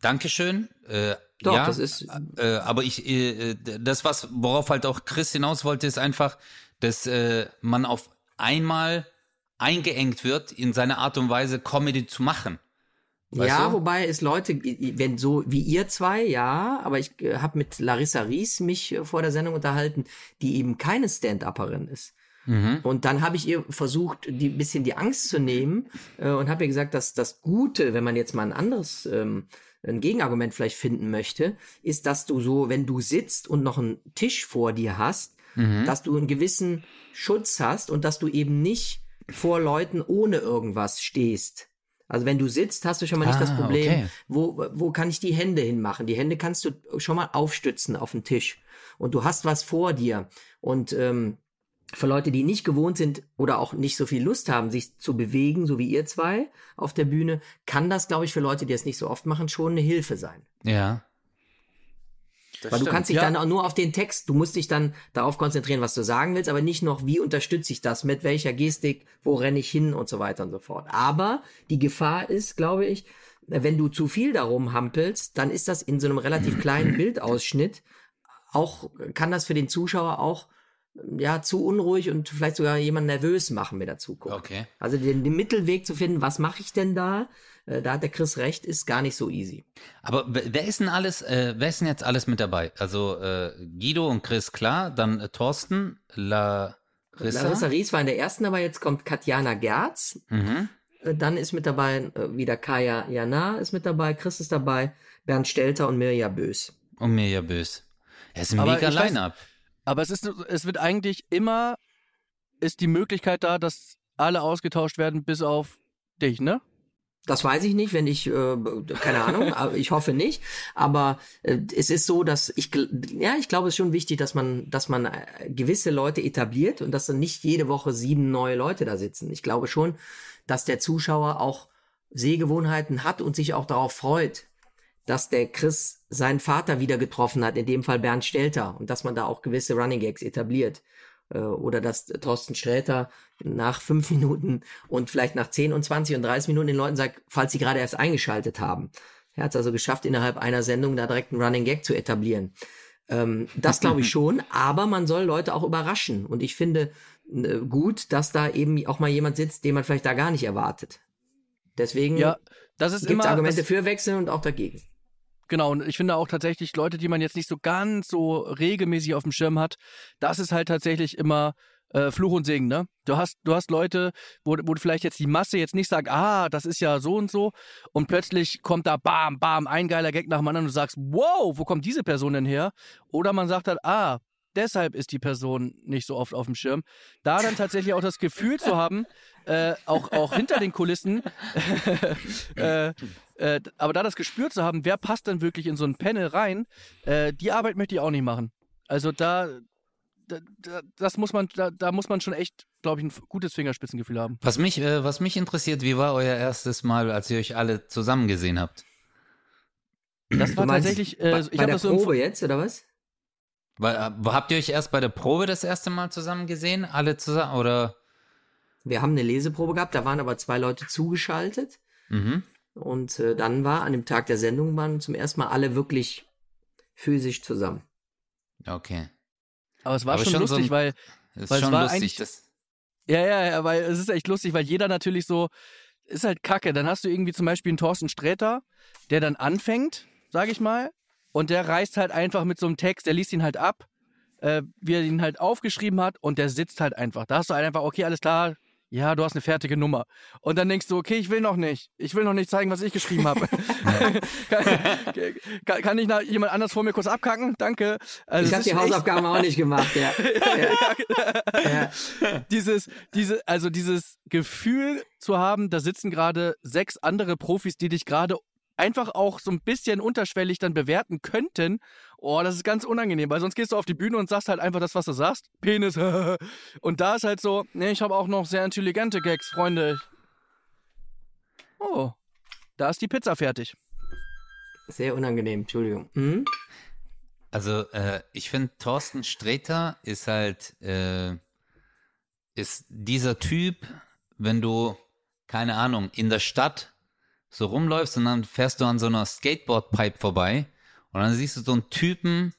danke schön. Äh, Doch, ja, das ist. Äh, aber ich, äh, das, was, worauf halt auch Chris hinaus wollte, ist einfach, dass äh, man auf einmal eingeengt wird, in seiner Art und Weise Comedy zu machen. Weißt ja, du? wobei es Leute, wenn so wie ihr zwei, ja, aber ich äh, habe mit Larissa Ries mich äh, vor der Sendung unterhalten, die eben keine Stand-Upperin ist. Mhm. Und dann habe ich ihr versucht, die bisschen die Angst zu nehmen äh, und habe ihr gesagt, dass das Gute, wenn man jetzt mal ein anderes ähm, ein Gegenargument vielleicht finden möchte, ist, dass du so, wenn du sitzt und noch einen Tisch vor dir hast, mhm. dass du einen gewissen Schutz hast und dass du eben nicht vor Leuten ohne irgendwas stehst. Also wenn du sitzt, hast du schon mal nicht ah, das Problem, okay. wo, wo kann ich die Hände hinmachen? Die Hände kannst du schon mal aufstützen auf den Tisch. Und du hast was vor dir. Und ähm, für Leute, die nicht gewohnt sind oder auch nicht so viel Lust haben, sich zu bewegen, so wie ihr zwei auf der Bühne, kann das, glaube ich, für Leute, die es nicht so oft machen, schon eine Hilfe sein. Ja. Das Weil stimmt. du kannst dich ja. dann auch nur auf den Text, du musst dich dann darauf konzentrieren, was du sagen willst, aber nicht noch, wie unterstütze ich das, mit welcher Gestik, wo renne ich hin und so weiter und so fort. Aber die Gefahr ist, glaube ich, wenn du zu viel darum hampelst, dann ist das in so einem relativ kleinen Bildausschnitt auch, kann das für den Zuschauer auch ja, zu unruhig und vielleicht sogar jemand nervös machen mit der Zukunft. Okay. Also den, den Mittelweg zu finden, was mache ich denn da? Äh, da hat der Chris recht, ist gar nicht so easy. Aber wer ist denn alles, äh, wer ist denn jetzt alles mit dabei? Also äh, Guido und Chris, klar, dann äh, Thorsten, La Rissa? Larissa Ries war in der ersten, aber jetzt kommt Katjana Gerz. Mhm. Äh, Dann ist mit dabei äh, wieder Kaya Jana ist mit dabei, Chris ist dabei, Bernd Stelter und Mirja Bös. Und Mirja Bös. Er ist ein Aber mega Line-Up. Aber es ist, es wird eigentlich immer, ist die Möglichkeit da, dass alle ausgetauscht werden, bis auf dich, ne? Das weiß ich nicht, wenn ich, äh, keine Ahnung, aber ich hoffe nicht. Aber äh, es ist so, dass ich, ja, ich glaube, es ist schon wichtig, dass man, dass man äh, gewisse Leute etabliert und dass dann nicht jede Woche sieben neue Leute da sitzen. Ich glaube schon, dass der Zuschauer auch Sehgewohnheiten hat und sich auch darauf freut, dass der Chris seinen Vater wieder getroffen hat, in dem Fall Bernd Stelter, und dass man da auch gewisse Running Gags etabliert. Äh, Oder dass Thorsten Sträter nach fünf Minuten und vielleicht nach 10 und 20 und 30 Minuten den Leuten sagt, falls sie gerade erst eingeschaltet haben. Er hat es also geschafft, innerhalb einer Sendung da direkt einen Running Gag zu etablieren. Ähm, das glaube ich schon, aber man soll Leute auch überraschen. Und ich finde äh, gut, dass da eben auch mal jemand sitzt, den man vielleicht da gar nicht erwartet. Deswegen Ja, das ist gibt es Argumente für Wechseln und auch dagegen. Genau, und ich finde auch tatsächlich Leute, die man jetzt nicht so ganz so regelmäßig auf dem Schirm hat, das ist halt tatsächlich immer äh, Fluch und Segen, ne? Du hast, du hast Leute, wo, wo vielleicht jetzt die Masse jetzt nicht sagt, ah, das ist ja so und so, und plötzlich kommt da bam, bam, ein geiler Gag nach dem anderen und du sagst, wow, wo kommt diese Person denn her? Oder man sagt halt, ah, deshalb ist die Person nicht so oft auf dem Schirm. Da dann tatsächlich auch das Gefühl zu haben, äh, auch, auch hinter den Kulissen, äh, äh, aber da das Gespür zu haben, wer passt denn wirklich in so ein Panel rein, äh, die Arbeit möchte ich auch nicht machen. Also da, da, da das muss man, da, da muss man schon echt, glaube ich, ein gutes Fingerspitzengefühl haben. Was mich, äh, was mich interessiert, wie war euer erstes Mal, als ihr euch alle zusammen gesehen habt? Das war meinst tatsächlich, bei, äh, ich bei habe der das so Probe jetzt, oder was? Weil, äh, habt ihr euch erst bei der Probe das erste Mal zusammen gesehen? Alle zusammen? Oder? Wir haben eine Leseprobe gehabt, da waren aber zwei Leute zugeschaltet. Mhm. Und äh, dann war an dem Tag der Sendung waren zum ersten Mal alle wirklich physisch zusammen. Okay. Aber es war Aber schon, schon so lustig, ein- weil, ist Weil es schon war lustig. eigentlich- Das, ja, ja, ja, weil es ist echt lustig, weil jeder natürlich so, ist halt kacke. Dann hast du irgendwie zum Beispiel einen Thorsten Sträter, der dann anfängt, sag ich mal, und der reißt halt einfach mit so einem Text, der liest ihn halt ab, äh, wie er ihn halt aufgeschrieben hat und der sitzt halt einfach. Da hast du halt einfach, okay, alles klar, ja, du hast eine fertige Nummer. Und dann denkst du, okay, ich will noch nicht. Ich will noch nicht zeigen, was ich geschrieben habe. kann, kann, ich jemand anders vor mir kurz abkacken? Danke. Also ich habe die Hausaufgaben auch nicht gemacht, ja. ja. ja. dieses, diese, also dieses Gefühl zu haben, da sitzen gerade sechs andere Profis, die dich gerade einfach auch so ein bisschen unterschwellig dann bewerten könnten. Oh, das ist ganz unangenehm, weil sonst gehst du auf die Bühne und sagst halt einfach das, was du sagst. Penis. und da ist halt so, nee, ich habe auch noch sehr intelligente Gags, Freunde. Oh, da ist die Pizza fertig. Sehr unangenehm, Entschuldigung. Hm? also, äh, ich finde, Thorsten Sträter ist halt, äh, ist dieser Typ, wenn du, keine Ahnung, in der Stadt so rumläufst und dann fährst du an so einer Skateboard-Pipe vorbei und dann siehst du so einen Typen,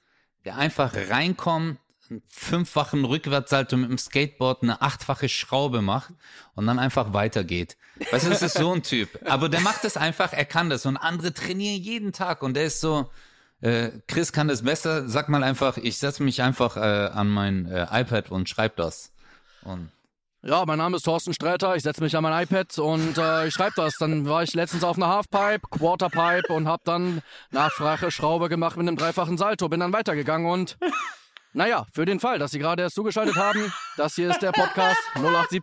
der einfach reinkommt, einen fünffachen Rückwärtssalto mit dem Skateboard, eine achtfache Schraube macht und dann einfach weitergeht. Weißt du, das ist so ein Typ. Aber der macht das einfach, er kann das und andere trainieren jeden Tag und der ist so, äh, Chris kann das besser, sag mal einfach, ich setze mich einfach äh, an mein äh, iPad und schreib das. Und Ja, mein Name ist Thorsten Sträter, ich setze mich an mein iPad und äh, ich schreibe das. Dann war ich letztens auf einer Halfpipe, Quarterpipe und habe dann nachfrache Schraube gemacht mit einem dreifachen Salto, bin dann weitergegangen und naja, für den Fall, dass Sie gerade erst zugeschaltet haben, das hier ist der Podcast 087.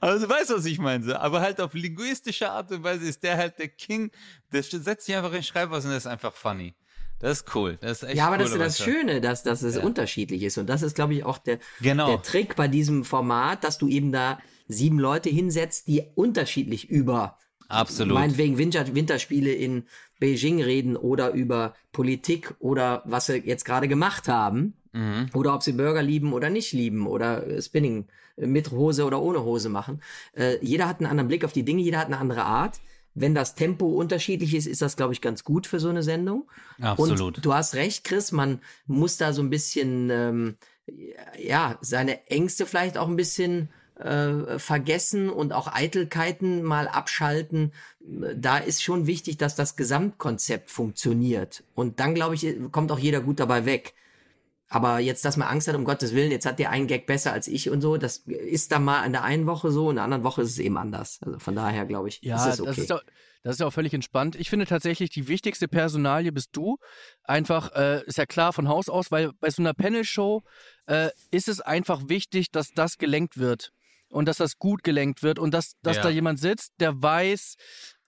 Also du weißt, was ich meine. Aber halt auf linguistische Art und Weise ist der halt der King. Der setzt sich einfach in Schreibweise und das ist einfach funny. Das ist cool. Das ist echt Ja, aber cool, das ist das. Schöne, dass, dass es Ja. unterschiedlich ist. Und das ist, glaube ich, auch der, Genau. der Trick bei diesem Format, dass du eben da sieben Leute hinsetzt, die unterschiedlich über Absolut. meinetwegen Winter, Winterspiele in Beijing reden oder über Politik oder was sie jetzt gerade gemacht haben. Mhm. Oder ob sie Burger lieben oder nicht lieben oder Spinning mit Hose oder ohne Hose machen. Äh, jeder hat einen anderen Blick auf die Dinge, jeder hat eine andere Art. Wenn das Tempo unterschiedlich ist, ist das, glaube ich, ganz gut für so eine Sendung. Absolut. Und du hast recht, Chris, man muss da so ein bisschen, ähm, ja, seine Ängste vielleicht auch ein bisschen äh, vergessen und auch Eitelkeiten mal abschalten. Da ist schon wichtig, dass das Gesamtkonzept funktioniert. Und dann, glaube ich, kommt auch jeder gut dabei weg. Aber jetzt, dass man Angst hat, um Gottes Willen, jetzt hat der einen Gag besser als ich und so, das ist dann mal in der einen Woche so, in der anderen Woche ist es eben anders. Also von daher glaube ich, Ja, ist es okay. das, ist auch, das ist ja auch völlig entspannt. Ich finde tatsächlich, die wichtigste Personalie bist du. Einfach, äh, ist ja klar von Haus aus, weil bei so einer Panel-Show äh, ist es einfach wichtig, dass das gelenkt wird. Und dass das gut gelenkt wird und dass, dass Ja. da jemand sitzt, der weiß,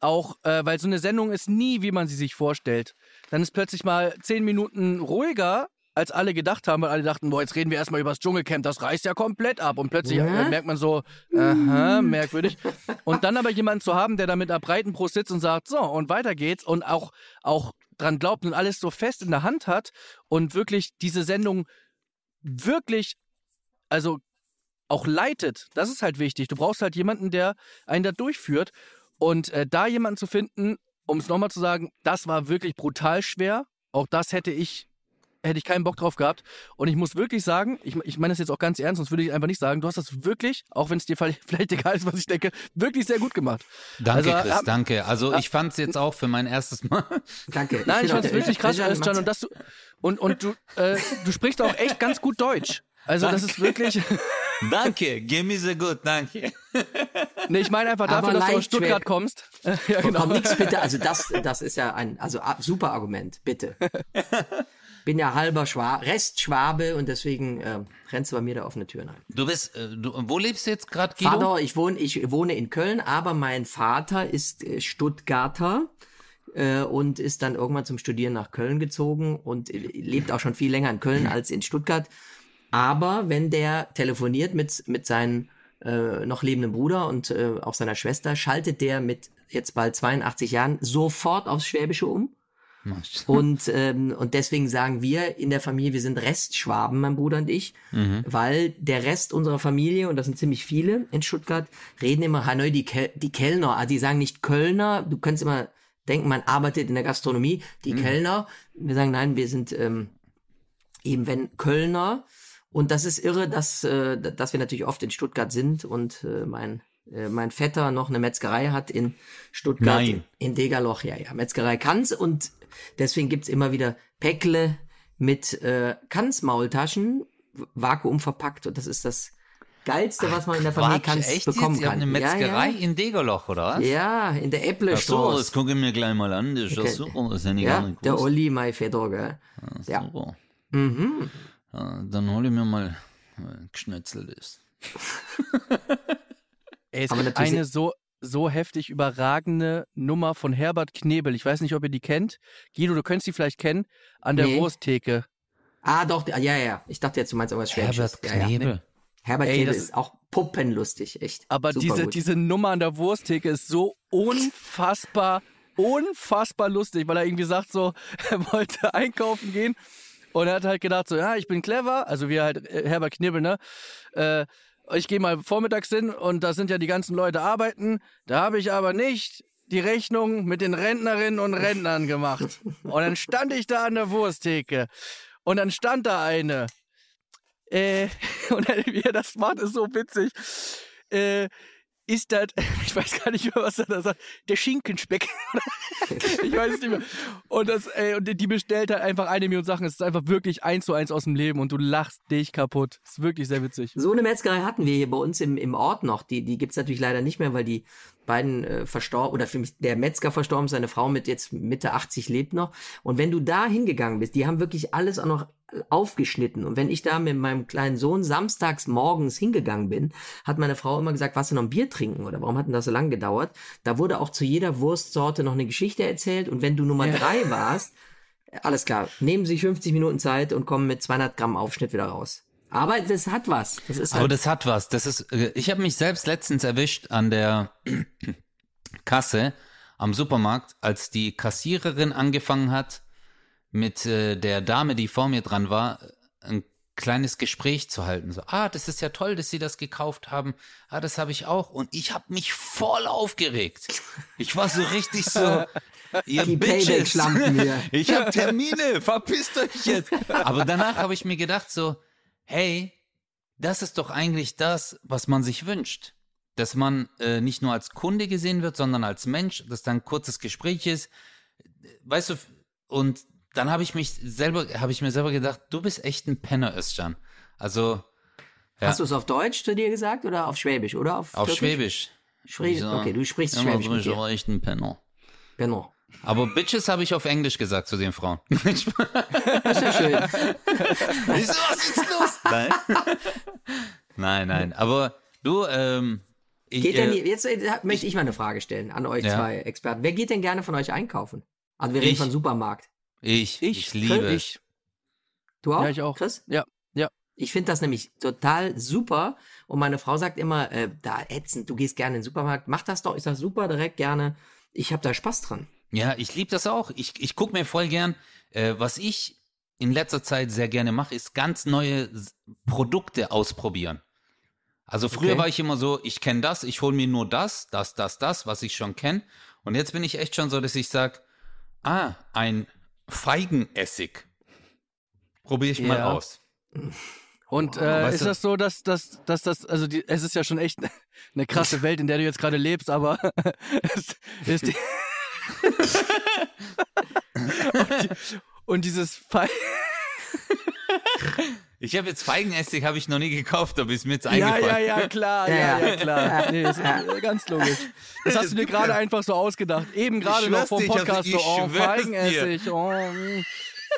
auch, äh, weil so eine Sendung ist nie, wie man sie sich vorstellt. Dann ist plötzlich mal zehn Minuten ruhiger, als alle gedacht haben, weil alle dachten, boah, jetzt reden wir erstmal über das Dschungelcamp, das reißt ja komplett ab. Und plötzlich Ja. äh, merkt man so, aha, merkwürdig. Und dann aber jemanden zu haben, der da mit einer breiten Brust sitzt und sagt, so, und weiter geht's und auch, auch dran glaubt und alles so fest in der Hand hat und wirklich diese Sendung wirklich, also auch leitet. Das ist halt wichtig. Du brauchst halt jemanden, der einen da durchführt. Und äh, da jemanden zu finden, um es nochmal zu sagen, das war wirklich brutal schwer. Auch das hätte ich, hätte ich keinen Bock drauf gehabt. Und ich muss wirklich sagen, ich, ich meine das jetzt auch ganz ernst, sonst würde ich einfach nicht sagen, du hast das wirklich, auch wenn es dir vielleicht egal ist, was ich denke, wirklich sehr gut gemacht. Danke, Also, Chris, ähm, danke. Also ich fand es jetzt auch für mein erstes Mal. Danke. Nein, ich find fand es wirklich krass, Özcan und dass du und, und du, äh, du sprichst auch echt ganz gut Deutsch. Also das ist wirklich, danke, give me the good, danke. nee, ich meine einfach dafür, dass du aus Stuttgart schwer. kommst. Ja, genau. Komm, nix bitte. Also das, das ist ja ein also super Argument, bitte. Bin ja halber Schwabe, Restschwabe und deswegen äh, rennst du bei mir da offene Türen ein. Du bist, äh, du, wo lebst du jetzt gerade, Guido? Vater, ich wohne, ich wohne in Köln, aber mein Vater ist äh, Stuttgarter äh, und ist dann irgendwann zum Studieren nach Köln gezogen und äh, lebt auch schon viel länger in Köln als in Stuttgart. Aber wenn der telefoniert mit, mit seinem äh, noch lebenden Bruder und äh, auch seiner Schwester, schaltet der mit jetzt bald 82 Jahren sofort aufs Schwäbische um. Und, ähm, und deswegen sagen wir in der Familie, wir sind Restschwaben, mein Bruder und ich, weil der Rest unserer Familie, und das sind ziemlich viele in Stuttgart, reden immer Hanoi, die, Kel die Kellner. Also die sagen nicht Kölner, du könntest immer denken, man arbeitet in der Gastronomie, die Kellner. Wir sagen, nein, wir sind ähm, eben wenn Kölner. Und das ist irre, dass, äh, dass wir natürlich oft in Stuttgart sind und äh, mein, äh, mein Vetter noch eine Metzgerei hat in Stuttgart, Nein. in Degerloch. Ja, ja, Metzgerei Kanz und deswegen gibt's immer wieder Päckle mit äh, Kanzmaultaschen, vakuum verpackt und das ist das Geilste, was man in der Familie Quatsch, Kanz echt bekommen jetzt? Ihr kann. eine Metzgerei Ja, in Degerloch, oder was? ja. ja in der Ach so, Äpplestraße. das gucke ich mir gleich mal an. Das ist ja Okay. super, das hätte ich gar Ja, nicht der gewusst. Olli, mein Vetter, gell? Ja. Super. Mhm. Ja, dann hole ich mir mal geschnetzeltes. Es Aber gibt eine so, so heftig überragende Nummer von Herbert Knebel. Ich weiß nicht, ob ihr die kennt. Guido, du könntest die vielleicht kennen. An der Nee. Wursttheke. Ah, doch, ja, ja, ja. Ich dachte jetzt, du meinst irgendwas Schwäbisches. Herbert ja, ja. Knebel. Herbert Ey, Knebel das- ist auch puppenlustig, echt. Aber Super diese, gut. diese Nummer an der Wursttheke ist so unfassbar, unfassbar lustig, weil er irgendwie sagt so, er wollte einkaufen gehen und er hat halt gedacht so, ja, ich bin clever, also wie halt äh, Herbert Knibbel, ne? Äh, ich gehe mal vormittags hin und da sind ja die ganzen Leute arbeiten. Da habe ich aber nicht die Rechnung mit den Rentnerinnen und Rentnern gemacht. Und dann stand ich da an der Wursttheke und dann stand da eine. Äh, und dann, wie er das macht, ist so witzig. Äh, ist das, ich weiß gar nicht mehr, was er da sagt, der Schinkenspeck. ich weiß es nicht mehr. Und, das, ey, und die bestellt halt einfach eine Million Sachen. Es ist einfach wirklich eins zu eins aus dem Leben und du lachst dich kaputt. ist wirklich sehr witzig. So eine Metzgerei hatten wir hier bei uns im, im Ort noch. Die, die gibt's natürlich leider nicht mehr, weil die beiden äh, verstorben, oder für mich der Metzger verstorben, seine Frau mit jetzt Mitte 80 lebt noch. Und wenn du da hingegangen bist, die haben wirklich alles auch noch aufgeschnitten. Und wenn ich da mit meinem kleinen Sohn samstags morgens hingegangen bin, hat meine Frau immer gesagt, was du noch ein Bier trinken oder warum hat denn das so lange gedauert? Da wurde auch zu jeder Wurstsorte noch eine Geschichte erzählt und wenn du Nummer Ja. drei warst, alles klar, nehmen Sie 50 Minuten Zeit und kommen mit 200 Gramm Aufschnitt wieder raus. Aber das hat was. Das ist Aber halt, das hat was. Das ist, äh, ich habe mich selbst letztens erwischt an der Kasse am Supermarkt, als die Kassiererin angefangen hat, mit äh, der Dame, die vor mir dran war, ein kleines Gespräch zu halten. So, ah, das ist ja toll, dass Sie das gekauft haben. Ah, das habe ich auch. Und ich habe mich voll aufgeregt. Ich war so richtig so, ihr die Bitches. Hier. Ich habe Termine, verpisst euch jetzt. Aber danach habe ich mir gedacht so, hey, das ist doch eigentlich das, was man sich wünscht. Dass man äh, nicht nur als Kunde gesehen wird, sondern als Mensch, dass da ein kurzes Gespräch ist. Weißt du, und dann habe ich mich selber, habe ich mir selber gedacht, du bist echt ein Penner, Özcan. Also ja. Hast du es auf Deutsch zu dir gesagt oder auf Schwäbisch oder auf auf Türkisch? Schwäbisch. Schwäbisch. So. Okay, du sprichst Ja, Schwäbisch dir. aber echt ein Penner. Genau. Aber Bitches habe ich auf Englisch gesagt zu den Frauen. Das ist ja schön. Wieso, was ist los? Nein. nein, nein. Aber du, ähm, ich, Geht denn, äh, jetzt äh, möchte ich mal eine Frage stellen an euch Ja. zwei Experten. Wer geht denn gerne von euch einkaufen? Also wir reden Ich. von Supermarkt. Ich, ich, Ich, liebe es. ich. Du auch? Ja, ich auch. Chris? Ja, ja. Ich finde das nämlich total super. Und meine Frau sagt immer, äh, da ätzend, du gehst gerne in den Supermarkt. Mach das doch, ist das super, direkt gerne. Ich habe da Spaß dran. Ja, ich liebe das auch. Ich, ich gucke mir voll gern, äh, was ich in letzter Zeit sehr gerne mache, ist ganz neue Produkte ausprobieren. Also früher Okay. war ich immer so, ich kenne das, ich hole mir nur das, das, das, das, was ich schon kenne. Und jetzt bin ich echt schon so, dass ich sage, ah, ein Feigenessig. Probiere ich mal Ja. aus. Und äh, Weißt ist du- das so, dass, dass, dass das, also die, es ist ja schon echt eine krasse Welt, in der du jetzt gerade lebst, aber es ist die und, die, und dieses Fall. Ich habe jetzt Feigenessig, habe ich noch nie gekauft, aber ist mir jetzt Ja, eingefallen. ja, ja, klar, Ja, ja, ja. ja, klar. Nee, ist ganz logisch. Das hast du dir gerade einfach so ausgedacht. Eben gerade noch vom Podcast so, oh, Feigenessig, oh. mm.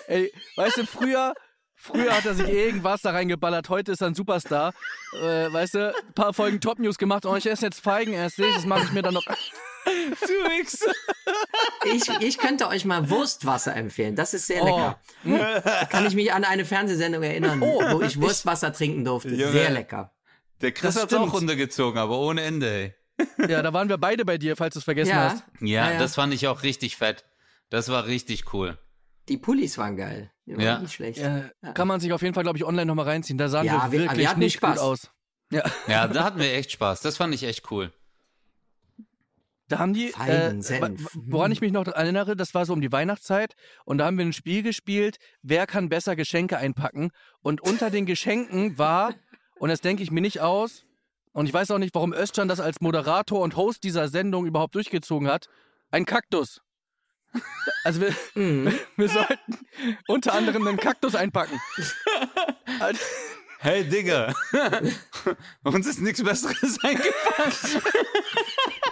Ey, weißt du, früher, früher hat er sich irgendwas da reingeballert, heute ist er ein Superstar. Äh, weißt du, ein paar Folgen Top News gemacht, oh, ich esse jetzt Feigenessig, das mache ich mir dann noch. Du Wichser. Ich, ich könnte euch mal Wurstwasser empfehlen. Das ist sehr Oh. lecker. Da kann ich mich an eine Fernsehsendung erinnern, wo ich Wurstwasser trinken durfte. Junge. Sehr lecker. Der Chris hat's auch runtergezogen, aber ohne Ende, ey. Ja, da waren wir beide bei dir, falls du es vergessen Ja, hast. Ja, Ja, ja. das fand ich auch richtig fett. Das war richtig cool. die Pullis waren geil. Die waren Ja. Nicht schlecht. Äh, kann man sich auf jeden Fall, glaube ich, online nochmal reinziehen. Da sahen Ja, wir wir- wirklich wir nicht Spaß. gut aus. Ja, Ja, da hatten wir echt Spaß. Das fand ich echt cool. Da haben die, äh, Feigensenf. wa- woran ich mich noch erinnere, das war so um die Weihnachtszeit und da haben wir ein Spiel gespielt, wer kann besser Geschenke einpacken und unter den Geschenken war, und das denke ich mir nicht aus, und ich weiß auch nicht, warum Özcan das als Moderator und Host dieser Sendung überhaupt durchgezogen hat, ein Kaktus. Also wir, Mhm. wir sollten unter anderem einen Kaktus einpacken. Hey, Digga. Uns ist nichts Besseres eingefallen.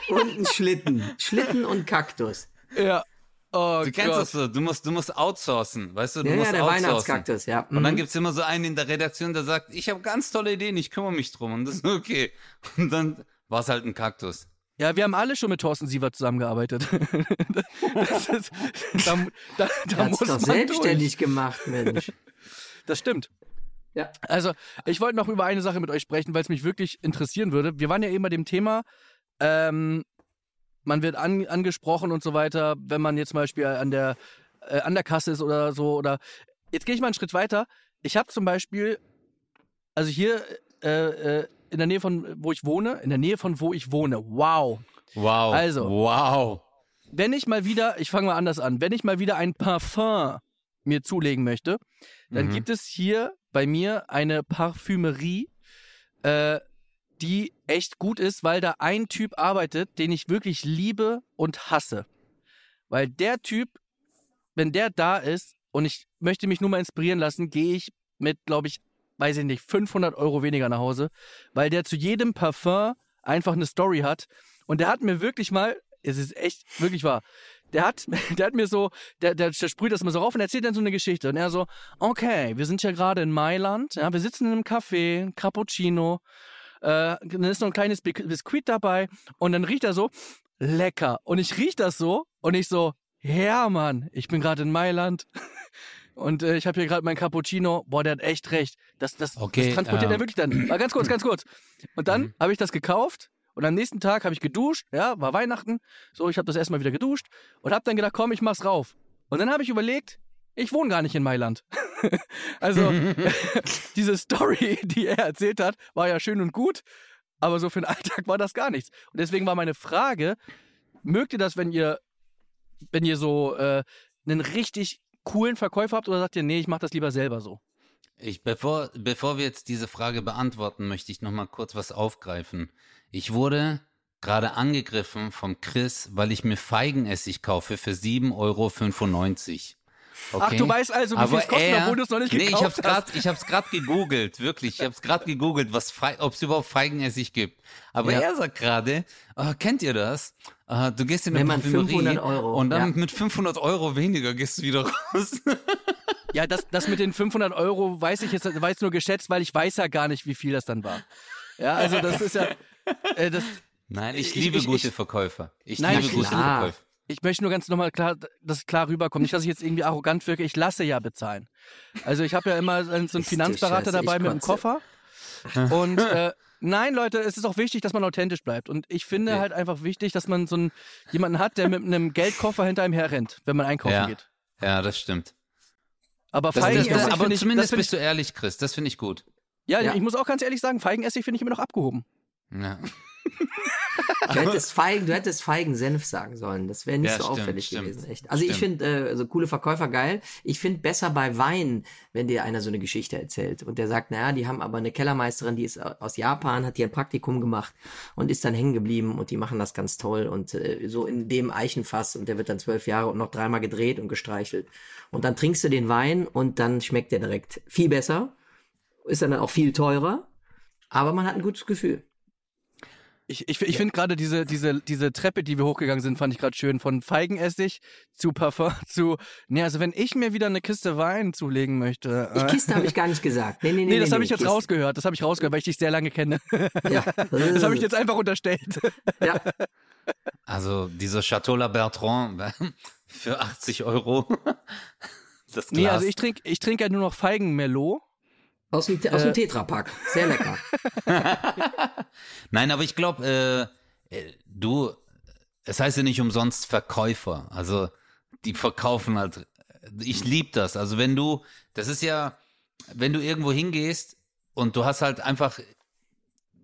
Und ein Schlitten. Schlitten und Kaktus. Ja. Oh Du kennst Gott. das so. Du musst, du musst outsourcen. Weißt du, du Ja, musst ja, der outsourcen. Weihnachtskaktus, ja. Und dann Mhm. gibt's immer so einen in der Redaktion, der sagt, ich habe ganz tolle Ideen, ich kümmere mich drum. Und das ist okay. Und dann war es halt ein Kaktus. Ja, wir haben alle schon mit Thorsten Sievert zusammengearbeitet. Das ist, da da, da muss doch man selbstständig gemacht, Mensch. Durch. Das stimmt. Ja. Also, ich wollte noch über eine Sache mit euch sprechen, weil es mich wirklich interessieren würde. Wir waren ja eben bei dem Thema, ähm, man wird an, angesprochen und so weiter, wenn man jetzt zum Beispiel an der, äh, an der Kasse ist oder so. Oder jetzt gehe ich mal einen Schritt weiter. Ich habe zum Beispiel, also hier äh, äh, in der Nähe von wo ich wohne, in der Nähe von wo ich wohne. Wow. Wow. Also. Wow. wenn ich mal wieder, ich fange mal anders an, wenn ich mal wieder ein Parfum mir zulegen möchte, dann Mhm. gibt es hier bei mir eine Parfümerie, äh, die echt gut ist, weil da ein Typ arbeitet, den ich wirklich liebe und hasse. Weil der Typ, wenn der da ist und ich möchte mich nur mal inspirieren lassen, gehe ich mit, glaube ich, weiß ich nicht, 500 Euro weniger nach Hause, weil der zu jedem Parfum einfach eine Story hat. Und der hat mir wirklich mal, es ist echt wirklich wahr, der hat, der hat mir so, der, der, der sprüht das immer so rauf und erzählt dann so eine Geschichte. Und er so, okay, wir sind ja gerade in Mailand, ja, wir sitzen in einem Café, Cappuccino, äh, dann ist noch ein kleines Bi- Biskuit dabei und dann riecht er so, lecker. Und ich riech das so und ich so, ja, Mann, ich bin gerade in Mailand. Und äh, ich habe hier gerade mein Cappuccino. Boah, der hat echt recht. Das, das, Okay, das transportiert ähm. er wirklich dann. Mal ganz kurz, ganz kurz. Und dann Mhm. habe ich das gekauft und am nächsten Tag habe ich geduscht. Ja, war Weihnachten. So, ich habe das erstmal wieder geduscht und habe dann gedacht, komm, ich mach's rauf. Und dann habe ich überlegt, ich wohne gar nicht in Mailand. also, diese Story, die er erzählt hat, war ja schön und gut, aber so für den Alltag war das gar nichts. Und deswegen war meine Frage, mögt ihr das, wenn ihr, wenn ihr so äh, einen richtig coolen Verkäufer habt oder sagt ihr, nee, ich mach das lieber selber so? Ich, bevor, bevor wir jetzt diese Frage beantworten, möchte ich noch mal kurz was aufgreifen. Ich wurde gerade angegriffen vom Chris, weil ich mir Feigenessig kaufe für 7,95 Euro. Okay. Ach, du weißt also, wie viel es kostet, obwohl du es noch nicht Nee, ich gekauft hab's hast. grad, ich hab's gerade gegoogelt, wirklich. Ich hab's gerade gegoogelt, was ob es überhaupt Feigenessig gibt. Aber Ja. er sagt gerade, ah, kennt ihr das? Ah, du gehst in eine Parfümerie 500 Euro, und dann ja. mit 500 Euro weniger gehst du wieder raus. Ja, das, das mit den 500 Euro weiß ich jetzt, weiß nur geschätzt, weil ich weiß ja gar nicht, wie viel das dann war. Ja, also das ist ja, äh, das, Nein, ich, Ich- liebe ich- gute ich- Verkäufer. Ich Nein, liebe gute. Verkäufer. ich möchte nur ganz nochmal klar, dass es klar rüberkommt. Nicht, dass ich jetzt irgendwie arrogant wirke. Ich lasse ja bezahlen. Also ich habe ja immer so einen Ist Finanzberater dabei mit einem kotze. Koffer. Und äh, nein, Leute, es ist auch wichtig, dass man authentisch bleibt. Und ich finde Ja. halt einfach wichtig, dass man so einen, jemanden hat, der mit einem Geldkoffer hinter einem herrennt, wenn man einkaufen Ja. geht. Ja, das stimmt. Aber Das, das, Feigenessig das, aber ich, zumindest das find bist du ehrlich, Chris. Das finde ich gut. ich, ja, Ja. ich muss auch ganz ehrlich sagen, Feigenessig finde ich immer noch abgehoben. Ja. Du hättest Feigen, du hättest Feigen-Senf sagen sollen. Das wäre nicht Ja, so stimmt, auffällig stimmt. gewesen, echt. Also ich Stimmt. finde äh, so coole Verkäufer geil. Ich finde besser bei Wein, wenn dir einer so eine Geschichte erzählt und der sagt, naja, die haben aber eine Kellermeisterin, die ist aus Japan, hat hier ein Praktikum gemacht und ist dann hängen geblieben und die machen das ganz toll und äh, so in dem Eichenfass und der wird dann zwölf Jahre und noch dreimal gedreht und gestreichelt. Und dann trinkst du den Wein und dann schmeckt der direkt viel besser, ist dann auch viel teurer, aber man hat ein gutes Gefühl. Ich, ich, ich finde gerade diese, diese, diese Treppe, die wir hochgegangen sind, fand ich gerade schön. Von Feigenessig zu Parfum zu. Nee, also wenn ich mir wieder eine Kiste Wein zulegen möchte. Ich äh, Kiste habe ich gar nicht gesagt. Nee, nee, nee. Nee, das nee, habe ich jetzt Kiste. rausgehört. Das habe ich rausgehört, weil ich dich sehr lange kenne. Ja. Das habe ich jetzt einfach unterstellt. Ja. Also dieser Chateau La Bertrand für 80 Euro. Das Glas. Nee, also ich trinke ich trink ja nur noch Feigenmerlot. Aus dem, aus Äh. dem Tetrapack. Sehr lecker. Nein, aber ich glaube, äh, äh, du, es heißt ja nicht umsonst Verkäufer. Also die verkaufen halt. Ich lieb das. Also wenn du, das ist ja, wenn du irgendwo hingehst und du hast halt einfach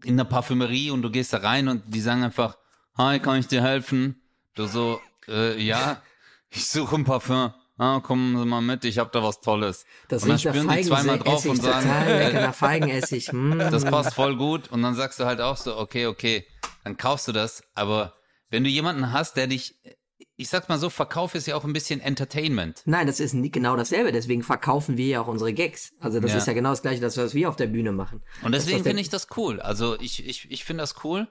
in der Parfümerie und du gehst da rein und die sagen einfach, hi, kann ich dir helfen? Du so, äh, ja, ich suche ein Parfum. Ah, kommen Sie mal mit, ich habe da was Tolles. Das und dann spüren die zweimal drauf und Feigenessig, sagen, total lecker äh, nach Feigenessig. Mm. das passt voll gut. Und dann sagst du halt auch so, okay, okay, dann kaufst du das. Aber wenn du jemanden hast, der dich, ich sag's mal so, Verkauf ist ja auch ein bisschen Entertainment. Nein, das ist nicht genau dasselbe. Deswegen verkaufen wir ja auch unsere Gags. Also das Ja. ist ja genau das gleiche, das, was wir auf der Bühne machen. Und deswegen finde ich das cool. Also ich, ich, ich finde das cool.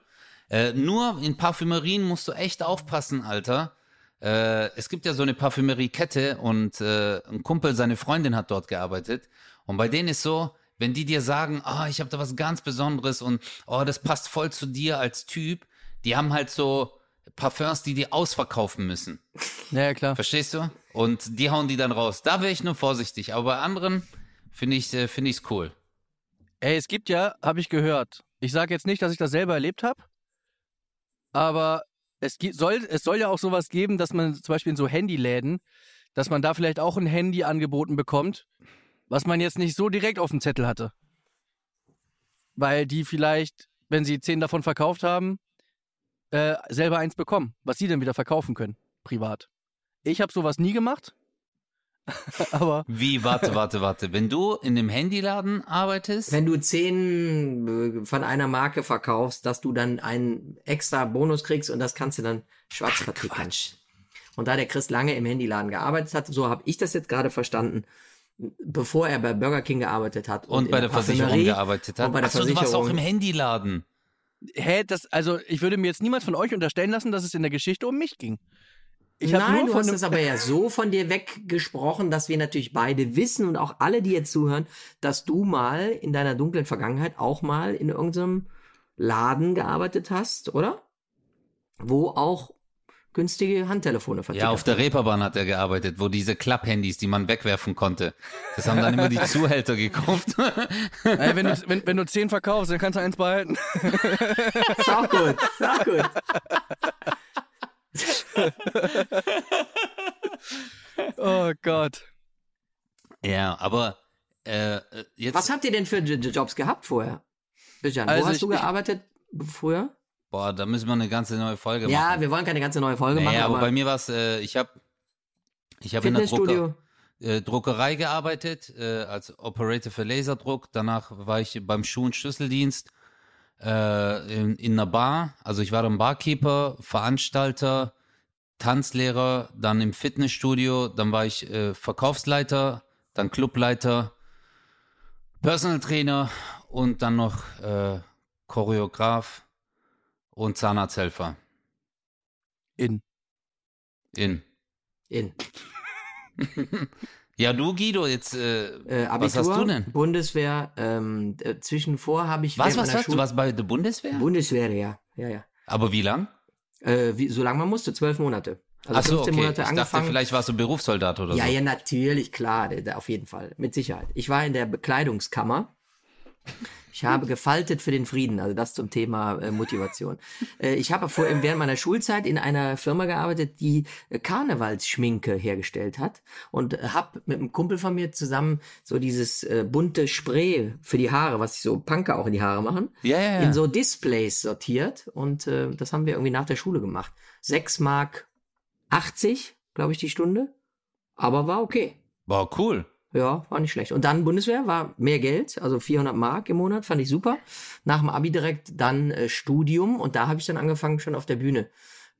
Äh, nur in Parfümerien musst du echt aufpassen, Alter. Äh, es gibt ja so eine Parfümeriekette und äh, ein Kumpel, seine Freundin hat dort gearbeitet. Und bei denen ist so, wenn die dir sagen, ah, ich habe da was ganz Besonderes und oh, das passt voll zu dir als Typ, die haben halt so Parfums, die die ausverkaufen müssen. Ja, klar. Verstehst du? Und die hauen die dann raus. Da wäre ich nur vorsichtig. Aber bei anderen finde ich äh, finde ich's cool. Ey, es gibt ja, habe ich gehört. Ich sage jetzt nicht, dass ich das selber erlebt habe, aber es soll, es soll ja auch sowas geben, dass man zum Beispiel in so Handyläden, dass man da vielleicht auch ein Handy angeboten bekommt, was man jetzt nicht so direkt auf dem Zettel hatte. Weil die vielleicht, wenn sie zehn davon verkauft haben, äh, selber eins bekommen, was sie dann wieder verkaufen können, privat. Ich habe sowas nie gemacht, aber Wie, warte, warte, warte. Wenn du in dem Handyladen arbeitest, Wenn du zehn äh, von einer Marke verkaufst, dass du dann einen extra Bonus kriegst und das kannst du dann schwarz verticken. Quatsch. Und da der Chris lange im Handyladen gearbeitet hat, so habe ich das jetzt gerade verstanden, bevor er bei Burger King gearbeitet hat Und, in bei der Versicherung Parfümerie gearbeitet hat. und bei der Achso, du warst auch Versicherung. im Handyladen. hä, das, also ich würde mir jetzt niemand von euch unterstellen lassen, dass es in der Geschichte um mich ging. Ich Nein, nur du von hast es aber ja so von dir weggesprochen, dass wir natürlich beide wissen und auch alle, die jetzt zuhören, dass du mal in deiner dunklen Vergangenheit auch mal in irgendeinem Laden gearbeitet hast, oder? Wo auch günstige Handtelefone vertickert Ja, auf der. Reeperbahn hat er gearbeitet, wo diese Klapphandys, die man wegwerfen konnte. Das haben dann immer die Zuhälter gekauft. Ey, wenn, du, wenn, wenn du zehn verkaufst, dann kannst du eins behalten. Ist auch gut, ist auch gut. Oh Gott. ja, aber äh, jetzt. Was habt ihr denn für Jobs gehabt vorher? Bijan, wo Also hast ich- du ich- gearbeitet früher? Boah, da müssen wir eine ganze neue Folge Ja, machen. wir wollen keine ganze neue Folge Naja, machen, aber aber, bei mir war es, äh, ich habe ich hab in der Drucker, äh, Druckerei gearbeitet, äh, als Operator für Laserdruck. Danach war ich beim Schuh- und Schlüsseldienst äh, in, in einer Bar. Also ich war dann Barkeeper, Veranstalter, Tanzlehrer, dann im Fitnessstudio, dann war ich äh, Verkaufsleiter, dann Clubleiter, Personal Trainer und dann noch äh, Choreograf und Zahnarzthelfer. In. In. In. ja, du Guido, jetzt äh, Äh, Abitur, was hast du denn? Bundeswehr, ähm, äh, zwischenvor habe ich Was, was, meiner was? Du warst bei der Bundeswehr? Bundeswehr, ja, ja, ja. Aber wie lang? Äh, wie, solange man musste, zwölf Monate. Also Ach so, 15 okay. Monate ich angefangen. dachte, vielleicht warst du Berufssoldat oder ja, so. ja, natürlich, klar, auf jeden Fall, mit Sicherheit. Ich war in der Bekleidungskammer. Ich habe gefaltet für den Frieden, also das zum Thema äh, Motivation. Äh, ich habe vor, während meiner Schulzeit in einer Firma gearbeitet, die äh, Karnevalsschminke hergestellt hat und habe mit einem Kumpel von mir zusammen so dieses äh, bunte Spray für die Haare, was sich so Punker auch in die Haare machen, ja. in so Displays sortiert und äh, das haben wir irgendwie nach der Schule gemacht. 6 Mark 80, glaube ich, die Stunde, aber war okay. War cool. Ja, war nicht schlecht. Und dann Bundeswehr war mehr Geld, also 400 Mark im Monat, fand ich super. Nach dem Abi direkt dann äh, Studium und da habe ich dann angefangen schon auf der Bühne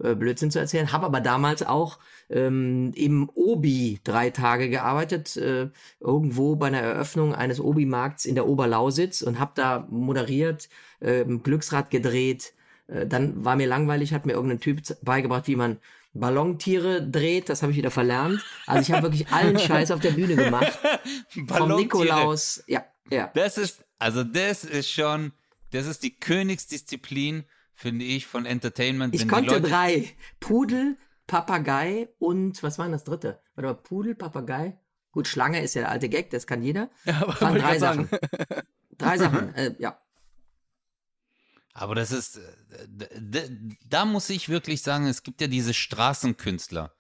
äh, Blödsinn zu erzählen. Habe aber damals auch ähm, im Obi drei Tage gearbeitet, äh, irgendwo bei einer Eröffnung eines Obi-Markts in der Oberlausitz und habe da moderiert, äh, Glücksrad gedreht. Äh, dann war mir langweilig, hat mir irgendein Typ beigebracht, wie man Ballontiere dreht, das habe ich wieder verlernt. Also ich habe wirklich allen Scheiß auf der Bühne gemacht. Vom. Nikolaus, ja, ja. Das ist, also das ist schon, das ist die Königsdisziplin, finde ich, von Entertainment. Ich konnte drei. Pudel, Papagei und was war denn das dritte? Warte mal, Pudel, Papagei. Gut, Schlange ist ja der alte Gag, das kann jeder. Ja, aber drei Sachen. Drei Sachen, äh, ja. Aber das ist, äh, da muss ich wirklich sagen, es gibt ja diese Straßenkünstler,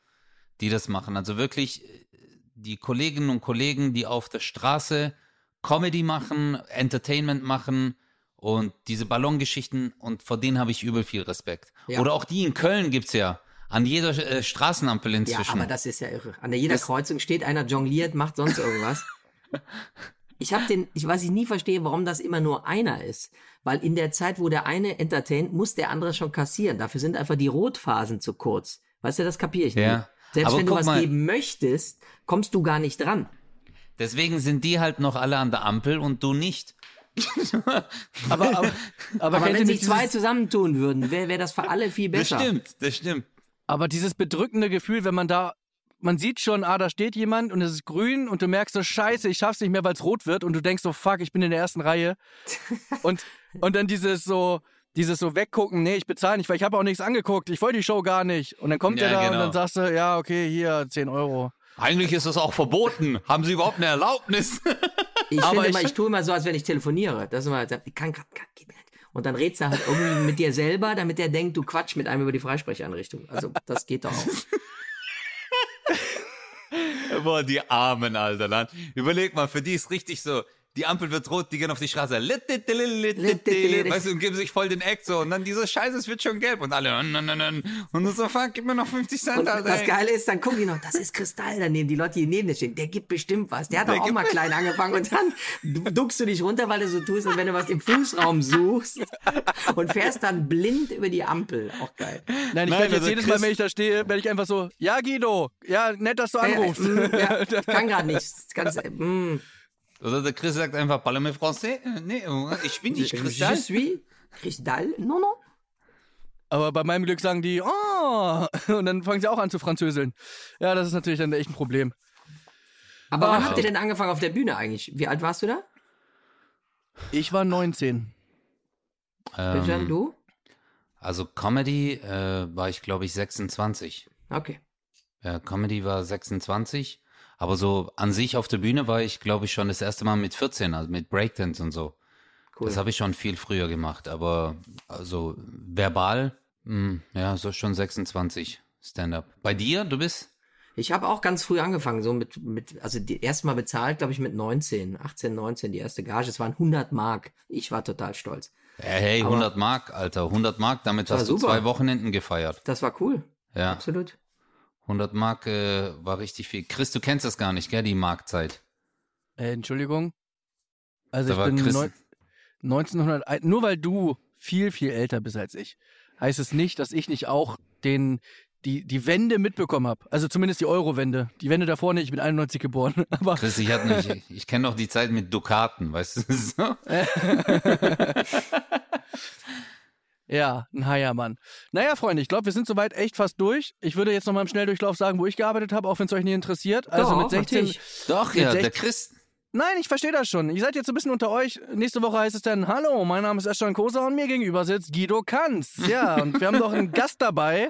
die das machen. Also wirklich äh, die Kolleginnen und Kollegen, die auf der Straße Comedy machen, Entertainment machen und diese Ballongeschichten und vor denen habe ich übel viel Respekt. Ja. Oder auch die in Köln gibt's ja. An jeder äh, Straßenampel Ja, inzwischen. aber das ist ja irre. An jeder Das- Kreuzung steht einer, jongliert, macht sonst irgendwas. Ich habe den, ich weiß, ich nie verstehe, warum das immer nur einer ist. Weil in der Zeit, wo der eine entertaint, muss der andere schon kassieren. Dafür sind einfach die Rotphasen zu kurz. Weißt du, das kapiere ich Ja. nicht. Selbst Aber wenn du was mal. geben möchtest, kommst du gar nicht dran. Deswegen sind die halt noch alle an der Ampel und du nicht. Aber, aber, aber, Aber wenn sich nicht zwei zusammentun würden, wäre wär das für alle viel Das besser. stimmt, das stimmt. aber dieses bedrückende Gefühl, wenn man da, man sieht schon, ah, da steht jemand und es ist grün und du merkst so, scheiße, ich schaff's nicht mehr, weil es rot wird und du denkst so, fuck, ich bin in der ersten Reihe. und, und dann dieses so, dieses so weggucken, nee, ich bezahle nicht, weil ich habe auch nichts angeguckt, ich wollte die Show gar nicht. Und dann kommt Ja, der da genau. und dann sagst du, ja, okay, hier, 10 Euro. Eigentlich ist das auch verboten. Haben Sie überhaupt eine Erlaubnis? Ich Aber ich- immer, ich tue immer so, als wenn ich telefoniere. Das ist immer, ich kann grad, kann, geht nicht. Und dann redst du halt irgendwie mit dir selber, damit der denkt, du quatsch mit einem über die Freisprecheinrichtung. Also, das geht doch auch. Boah, die Armen, Alter. Überleg mal, für die ist richtig so. Die Ampel wird rot, die gehen auf die Straße. Weißt du, und geben sich voll den Act so. Und dann diese Scheiße, es wird schon gelb. Und alle, und du so, fuck, gib mir noch 50 Cent, Und Alter. das. Geile ist, dann gucken die noch, das ist Kristall daneben, die Leute, die neben dir stehen, der gibt bestimmt was. Der hat doch Der auch mal klein angefangen und dann du- duckst du dich runter, weil du so tust, als wenn du was im Fußraum suchst und fährst dann blind über die Ampel. Auch geil. Nein, ich Nein, werde jetzt also jedes Mal, wenn ich da stehe, werde ich einfach so, ja, Guido, ja, nett, dass du Ja, anrufst. mm, ja, ich kann gerade nicht. Ganz, mm, Oder der Chris sagt einfach, parle français. Äh, Nee, ich bin nicht Kristall. Je suis Kristall? Non, non. Aber bei meinem Glück sagen die, oh, und dann fangen sie auch an zu französeln. Ja, das ist natürlich dann echt ein Problem. Aber wann Ach. habt ihr denn angefangen auf der Bühne eigentlich? Wie alt warst du da? Ich war 19. Christian, Ähm, du? also Comedy äh, war ich, glaube ich, 26. Okay. Ja, Comedy war 26. Aber so an sich auf der Bühne war ich, glaube ich, schon das erste Mal mit 14, also mit Breakdance und so. Cool. Das habe ich schon viel früher gemacht. Aber also verbal, mh, ja, so schon 26 Stand-up. Bei dir, du bist? Ich habe auch ganz früh angefangen, so mit, mit also die erste Mal bezahlt, glaube ich, mit 19, 18, 19, die erste Gage. Es waren 100 Mark. Ich war total stolz. Hey, hey Aber- 100 Mark, Alter, 100 Mark, damit hast du super. zwei Wochenenden gefeiert. Das war cool. Ja, Absolut. 100 Mark äh, war richtig viel. Chris, du kennst das gar nicht, gell, die Markzeit. Äh, Entschuldigung. Also Da ich bin neun- 1900, nur weil du viel, viel älter bist als ich, heißt es nicht, dass ich nicht auch den, die, die Wende mitbekommen habe. Also zumindest die Euro-Wende. Die Wende davor nicht, ich bin 91 geboren. Aber Chris, ich, nicht- ich, ich kenne noch die Zeit mit Dukaten, weißt du? So? ja, ein Heiermann. Naja, Freunde, ich glaube, wir sind soweit echt fast durch. Ich würde jetzt noch mal im Schnelldurchlauf sagen, wo ich gearbeitet habe, auch wenn es euch nicht interessiert. Also Doch, mit 16. natürlich. Doch, Mit ja, der 16 Chris. Nein, ich verstehe das schon. Ihr seid jetzt ein bisschen unter euch. Nächste Woche heißt es dann, hallo, mein Name ist Özcan Kosa und mir gegenüber sitzt Guido Kanz. Ja, und wir haben noch einen Gast dabei.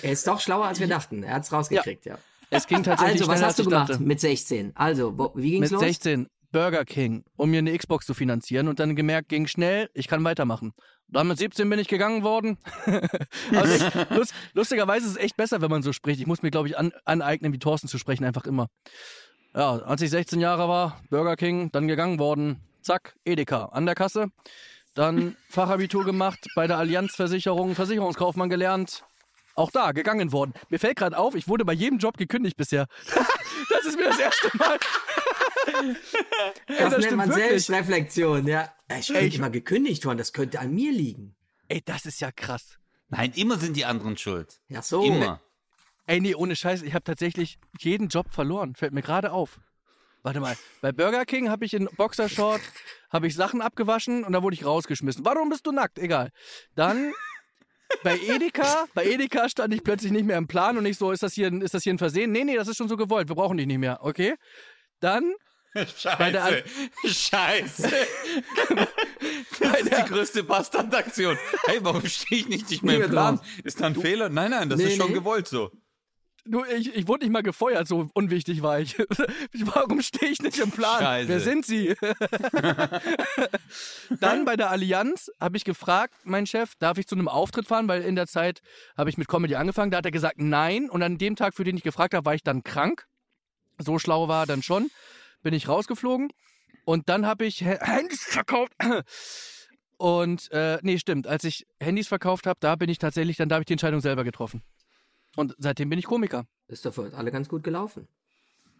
Er ist doch schlauer, als wir dachten. Er hat's rausgekriegt, ja. Es ging tatsächlich Also, was hast du gemacht dachte. mit 16? Also, wo, wie ging's Mit los? 16 Burger King, um mir eine Xbox zu finanzieren und dann gemerkt, ging schnell, ich kann weitermachen. Dann mit 17 bin ich gegangen worden. also ich, lust, lustigerweise ist es echt besser, wenn man so spricht. Ich muss mir, glaube ich, an, aneignen, wie Thorsten zu sprechen, einfach immer. Ja, als ich 16 Jahre war, Burger King, dann gegangen worden, zack, Edeka an der Kasse. Dann Fachabitur gemacht, bei der Allianzversicherung, Versicherungskaufmann gelernt. Auch da gegangen worden. Mir fällt gerade auf, ich wurde bei jedem Job gekündigt bisher. das ist mir das erste Mal. Ey, Das, nennt man wirklich. Selbstreflexion, ja. Ich Ey, bin ich- immer gekündigt worden, das könnte an mir liegen. Ey, das ist ja krass. Nein, immer sind die anderen schuld. Ja, so. Immer. Ey, nee, ohne Scheiß, ich habe tatsächlich jeden Job verloren. Fällt mir gerade auf. Warte mal, bei Burger King habe ich in Boxershort habe ich Sachen abgewaschen und da wurde ich rausgeschmissen. Warum bist du nackt? Egal. Dann bei Edeka, bei Edeka stand ich plötzlich nicht mehr im Plan und ich so, ist das hier, ein- ist das hier ein Versehen? Nee, nee, das ist schon so gewollt. Wir brauchen dich nicht mehr. Okay? Dann Scheiße. bei Das ist die größte Bastardaktion. Hey, warum stehe ich nicht, nicht mehr im Plan? Ist da ein Fehler? Nein, nein, das Nee, ist schon nee. gewollt so. du, ich, ich wurde nicht mal gefeuert, so unwichtig war ich. Warum stehe ich nicht im Plan? Scheiße. Wer sind Sie? Dann bei der Allianz habe ich gefragt, mein Chef, darf ich zu einem Auftritt fahren? Weil in der Zeit habe ich mit Comedy angefangen. Da hat er gesagt, nein. Und an dem Tag, für den ich gefragt habe, war ich dann krank. So schlau war er dann schon. Bin ich rausgeflogen. Und dann habe ich Handys verkauft. Und, äh, nee, stimmt. Als ich Handys verkauft habe, da bin ich tatsächlich, dann da habe ich die Entscheidung selber getroffen. Und seitdem bin ich Komiker. Ist doch für alle ganz gut gelaufen.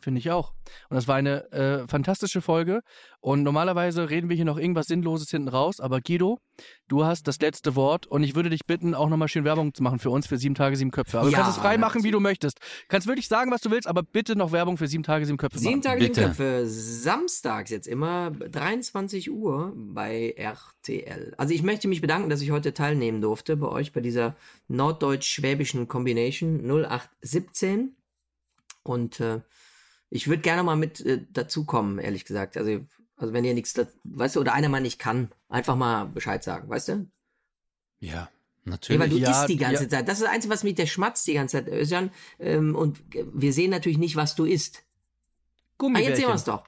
Finde ich auch. Und das war eine äh, fantastische Folge. Und normalerweise reden wir hier noch irgendwas Sinnloses hinten raus. Aber Guido, du hast das letzte Wort. Und ich würde dich bitten, auch nochmal schön Werbung zu machen für uns, für sieben Tage, sieben Köpfe. Aber du Ja, kannst es frei machen, wie du möchtest. Kannst wirklich sagen, was du willst, aber bitte noch Werbung für sieben Tage, sieben Köpfe Sieben machen. Tage, sieben Bitte. Köpfe, samstags jetzt immer 23 Uhr bei RTL. Also ich möchte mich bedanken, dass ich heute teilnehmen durfte bei euch bei dieser norddeutsch-schwäbischen Combination 0817. Und äh, ich würde gerne mal mit äh, dazukommen, ehrlich gesagt. Also, also wenn ihr nichts, da, weißt du, oder einer mal nicht kann, einfach mal Bescheid sagen, weißt du? Ja, Nee, natürlich. weil du Ja, isst die ganze ja. Zeit. Das ist das Einzige, was mich der schmatzt die ganze Zeit, Özcan. Ähm, und wir sehen natürlich nicht, was du isst. Ah, jetzt sehen wir es doch.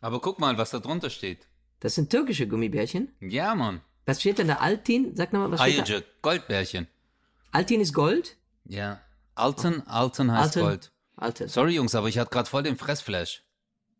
Aber guck mal, was da drunter steht. Das sind türkische Gummibärchen. Ja, Mann. Was steht denn da? Altin? Sag nochmal, was steht da? Goldbärchen. Altin ist Gold? Ja. Alten, Alten heißt Alten. Gold. Altin. Sorry, Jungs, aber ich hatte gerade voll den Fressflash.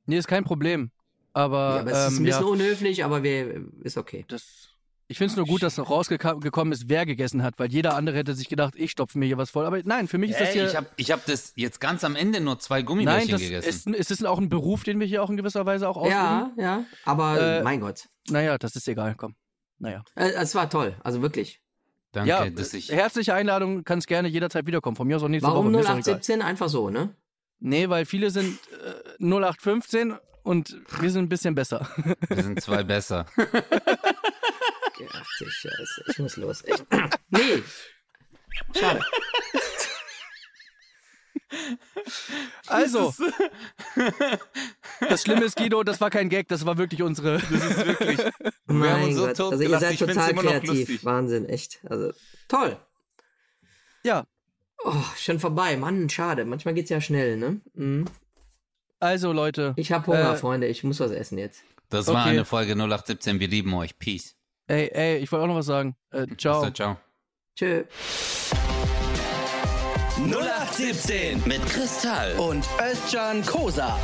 Nee, ist kein Problem. Aber, Ja, aber es ist ein ähm, bisschen ja, unhöflich, aber wir, ist okay. das, ich finde es nur gut, dass noch rausgekommen ist, wer gegessen hat. Weil jeder andere hätte sich gedacht, ich stopfe mir hier was voll. Aber nein, für mich ist das Ey, hier... ich habe ich hab das jetzt ganz am Ende nur zwei Nein, Gummibärchen das gegessen. ist, ist es auch ein Beruf, den wir hier auch in gewisser Weise auch ausüben? Ja, ja, aber Äh, mein Gott. Naja, das ist egal, komm. Naja. Äh, Es war toll, also wirklich. Danke, ja, dass ich. herzliche Einladung, kannst gerne jederzeit wiederkommen. Von mir aus auch nächste Warum Woche. egal. 0817? Einfach so, ne? Nee, weil viele sind äh, 0815 und wir sind ein bisschen besser. Wir sind zwei besser. Ach du Scheiße, ich muss los. Echt. Nee. Schade. Also, das Schlimme ist, Guido, das war kein Gag, das war wirklich unsere. Das ist wirklich. Wir haben uns so Gott. tot Also ihr seid total kreativ. Wahnsinn, echt. Also toll. Ja, Oh, schon vorbei. Mann, schade. Manchmal geht's ja schnell, ne? Mhm. also Leute, Ich hab Hunger, Äh, Freunde. Ich muss was essen jetzt. Das war Okay. eine Folge 0817. Wir lieben euch. Peace. ey, ey, ich wollte auch noch was sagen. Äh, ciao. Also, ciao. Tschö. 0817 Mit Kristall. Und Özcan Kosa.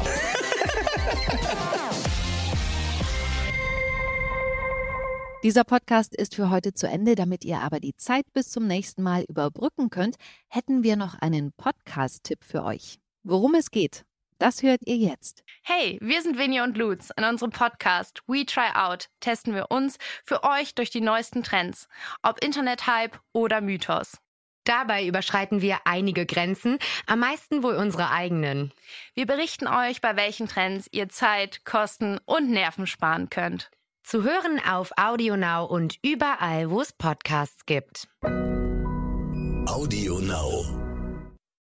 Dieser Podcast ist für heute zu Ende. Damit ihr aber die Zeit bis zum nächsten Mal überbrücken könnt, hätten wir noch einen Podcast-Tipp für euch. Worum es geht, das hört ihr jetzt. Hey, wir sind Vinny und Lutz. In unserem Podcast We Try Out testen wir uns für euch durch die neuesten Trends, ob Internet-Hype oder Mythos. Dabei überschreiten wir einige Grenzen, am meisten wohl unsere eigenen. Wir berichten euch, bei welchen Trends ihr Zeit, Kosten und Nerven sparen könnt. Zu hören auf AudioNow und überall, wo es Podcasts gibt. Audio Now.